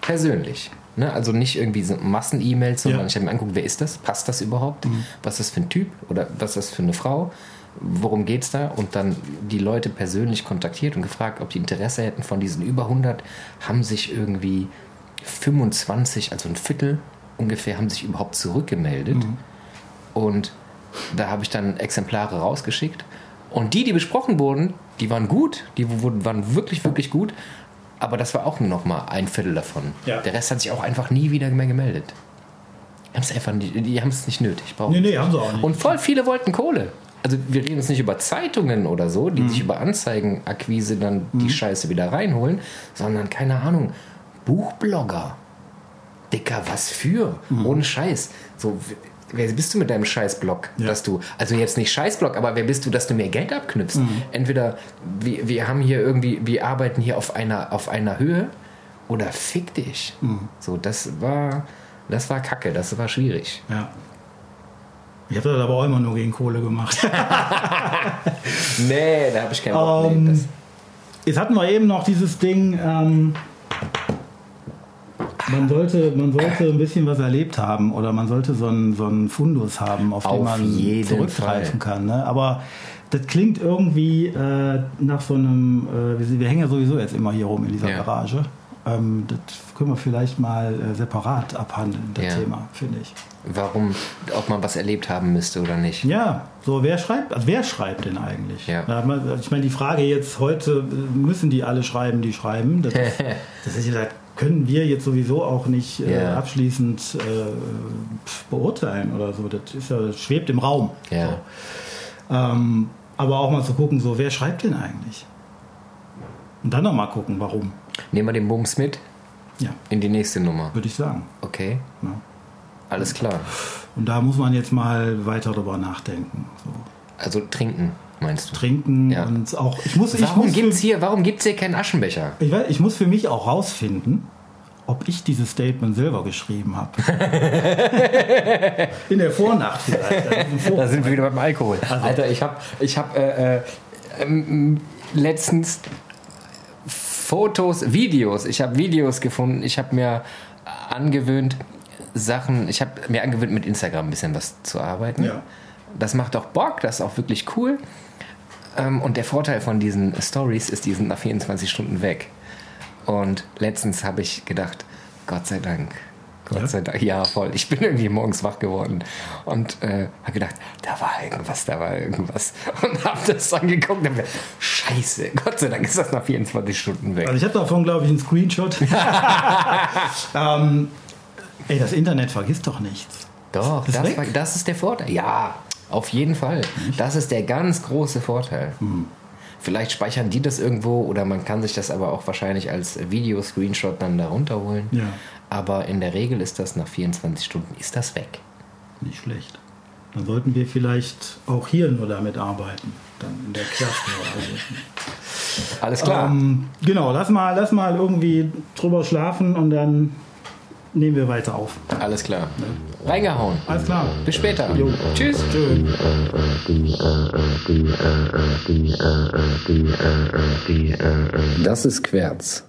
persönlich. Ne? Also nicht irgendwie so Massen-E-Mails, sondern Ja. ich habe mir angeguckt, wer ist das? Passt das überhaupt? Was ist das für ein Typ? Oder was ist das für eine Frau? Worum geht es da? Und dann die Leute persönlich kontaktiert und gefragt, ob die Interesse hätten. Von diesen über 100 haben sich irgendwie 25, also ein Viertel ungefähr, haben sich überhaupt zurückgemeldet. Und da habe ich dann Exemplare rausgeschickt. Und die, die besprochen wurden, die waren gut. Die wurden, waren wirklich, wirklich gut. Aber das war auch nur noch mal ein Viertel davon. Ja. Der Rest hat sich auch einfach nie wieder mehr gemeldet. Die haben es einfach nicht, die haben es nicht nötig. brauchen Nee, nee, haben sie auch nicht. Und voll viele wollten Kohle. Also wir reden jetzt nicht über Zeitungen oder so, Mhm. die sich über Anzeigenakquise dann die Scheiße wieder reinholen, sondern keine Ahnung, Buchblogger. Dicker, was für? Mhm. Ohne Scheiß. So, wer bist du mit deinem Scheißblog? Ja. Dass du, also jetzt nicht Scheißblog, aber wer bist du, dass du mir Geld abknüpfst? Mhm. Entweder wir, wir haben hier irgendwie, wir arbeiten hier auf einer, auf einer Höhe oder fick dich. Mhm. So, das war, das war Kacke, das war schwierig. Ja. Ich habe das aber auch immer nur gegen Kohle gemacht. Nee, da habe ich keinen Bock. Ähm, nee, das, Jetzt hatten wir eben noch dieses Ding, ähm, man, sollte, man sollte ein bisschen was erlebt haben oder man sollte so einen, so einen Fundus haben, auf, den Auf man jeden zurückgreifen Fall. kann. Ne? Aber das klingt irgendwie äh, nach so einem, äh, wir, wir hängen ja sowieso jetzt immer hier rum in dieser Ja. Garage. Ähm, das können wir vielleicht mal äh, separat abhandeln, das Ja. Thema, finde ich. warum, ob man was erlebt haben müsste oder nicht. Ja, so wer schreibt, also wer schreibt denn eigentlich? Ja. Man- Ich meine, die Frage jetzt heute, müssen die alle schreiben, die schreiben? Das, ist- das ist ja, können wir jetzt sowieso auch nicht äh, Ja. abschließend äh, beurteilen oder so. Das, ist ja, das schwebt im Raum. Ja. So. Ähm, aber auch mal zu gucken, so wer schreibt denn eigentlich? Und dann noch mal gucken, warum. Nehmen wir den Bums mit Ja, in die nächste Nummer. würde ich sagen. Okay, Ja. alles klar. Und da muss man jetzt mal weiter drüber nachdenken. So. Also trinken, meinst du? Trinken Ja. und auch. Ich muss, ich Warum für- gibt's hier, warum gibt's hier keinen Aschenbecher? Ich, weiß, ich muss für mich auch rausfinden, ob ich dieses Statement selber geschrieben habe. In der Vornacht vielleicht. Also Da sind wir wieder beim Alkohol. Alter, ich habe ich hab, äh, äh, ähm, letztens Fotos, Videos. Ich habe Videos gefunden. Ich habe mir angewöhnt, Sachen, ich habe mir angewöhnt, mit Instagram ein bisschen was zu arbeiten. Ja. Das macht auch Bock, das ist auch wirklich cool. Ähm, und der Vorteil von diesen Stories ist, die sind nach 24 Stunden weg. Und letztens habe ich gedacht, Gott sei Dank. Gott Ja? sei Dank. Ja, voll. Ich bin irgendwie morgens wach geworden und äh, habe gedacht, da war irgendwas, da war irgendwas. Und habe das dann geguckt und gedacht, Scheiße, Gott sei Dank ist das nach 24 Stunden weg. Also ich habe davon, glaube ich, einen Screenshot. ähm, ey, das Internet vergisst doch nichts. Doch, ist das, weg? war, das ist der Vorteil. Ja, auf jeden Fall. Das ist der ganz große Vorteil. Hm. Vielleicht speichern die das irgendwo oder man kann sich das aber auch wahrscheinlich als Video-Screenshot dann da runterholen. Ja. Aber in der Regel ist das nach 24 Stunden ist das weg. Nicht schlecht. Dann sollten wir vielleicht auch hier nur damit arbeiten. Dann in der Kerstin. Alles klar. Ähm, genau, lass mal, lass mal irgendwie drüber schlafen und dann nehmen wir weiter auf. Alles klar. Reingehauen. Alles klar. Bis später. Jo. Tschüss. Tschö. Das ist Querz.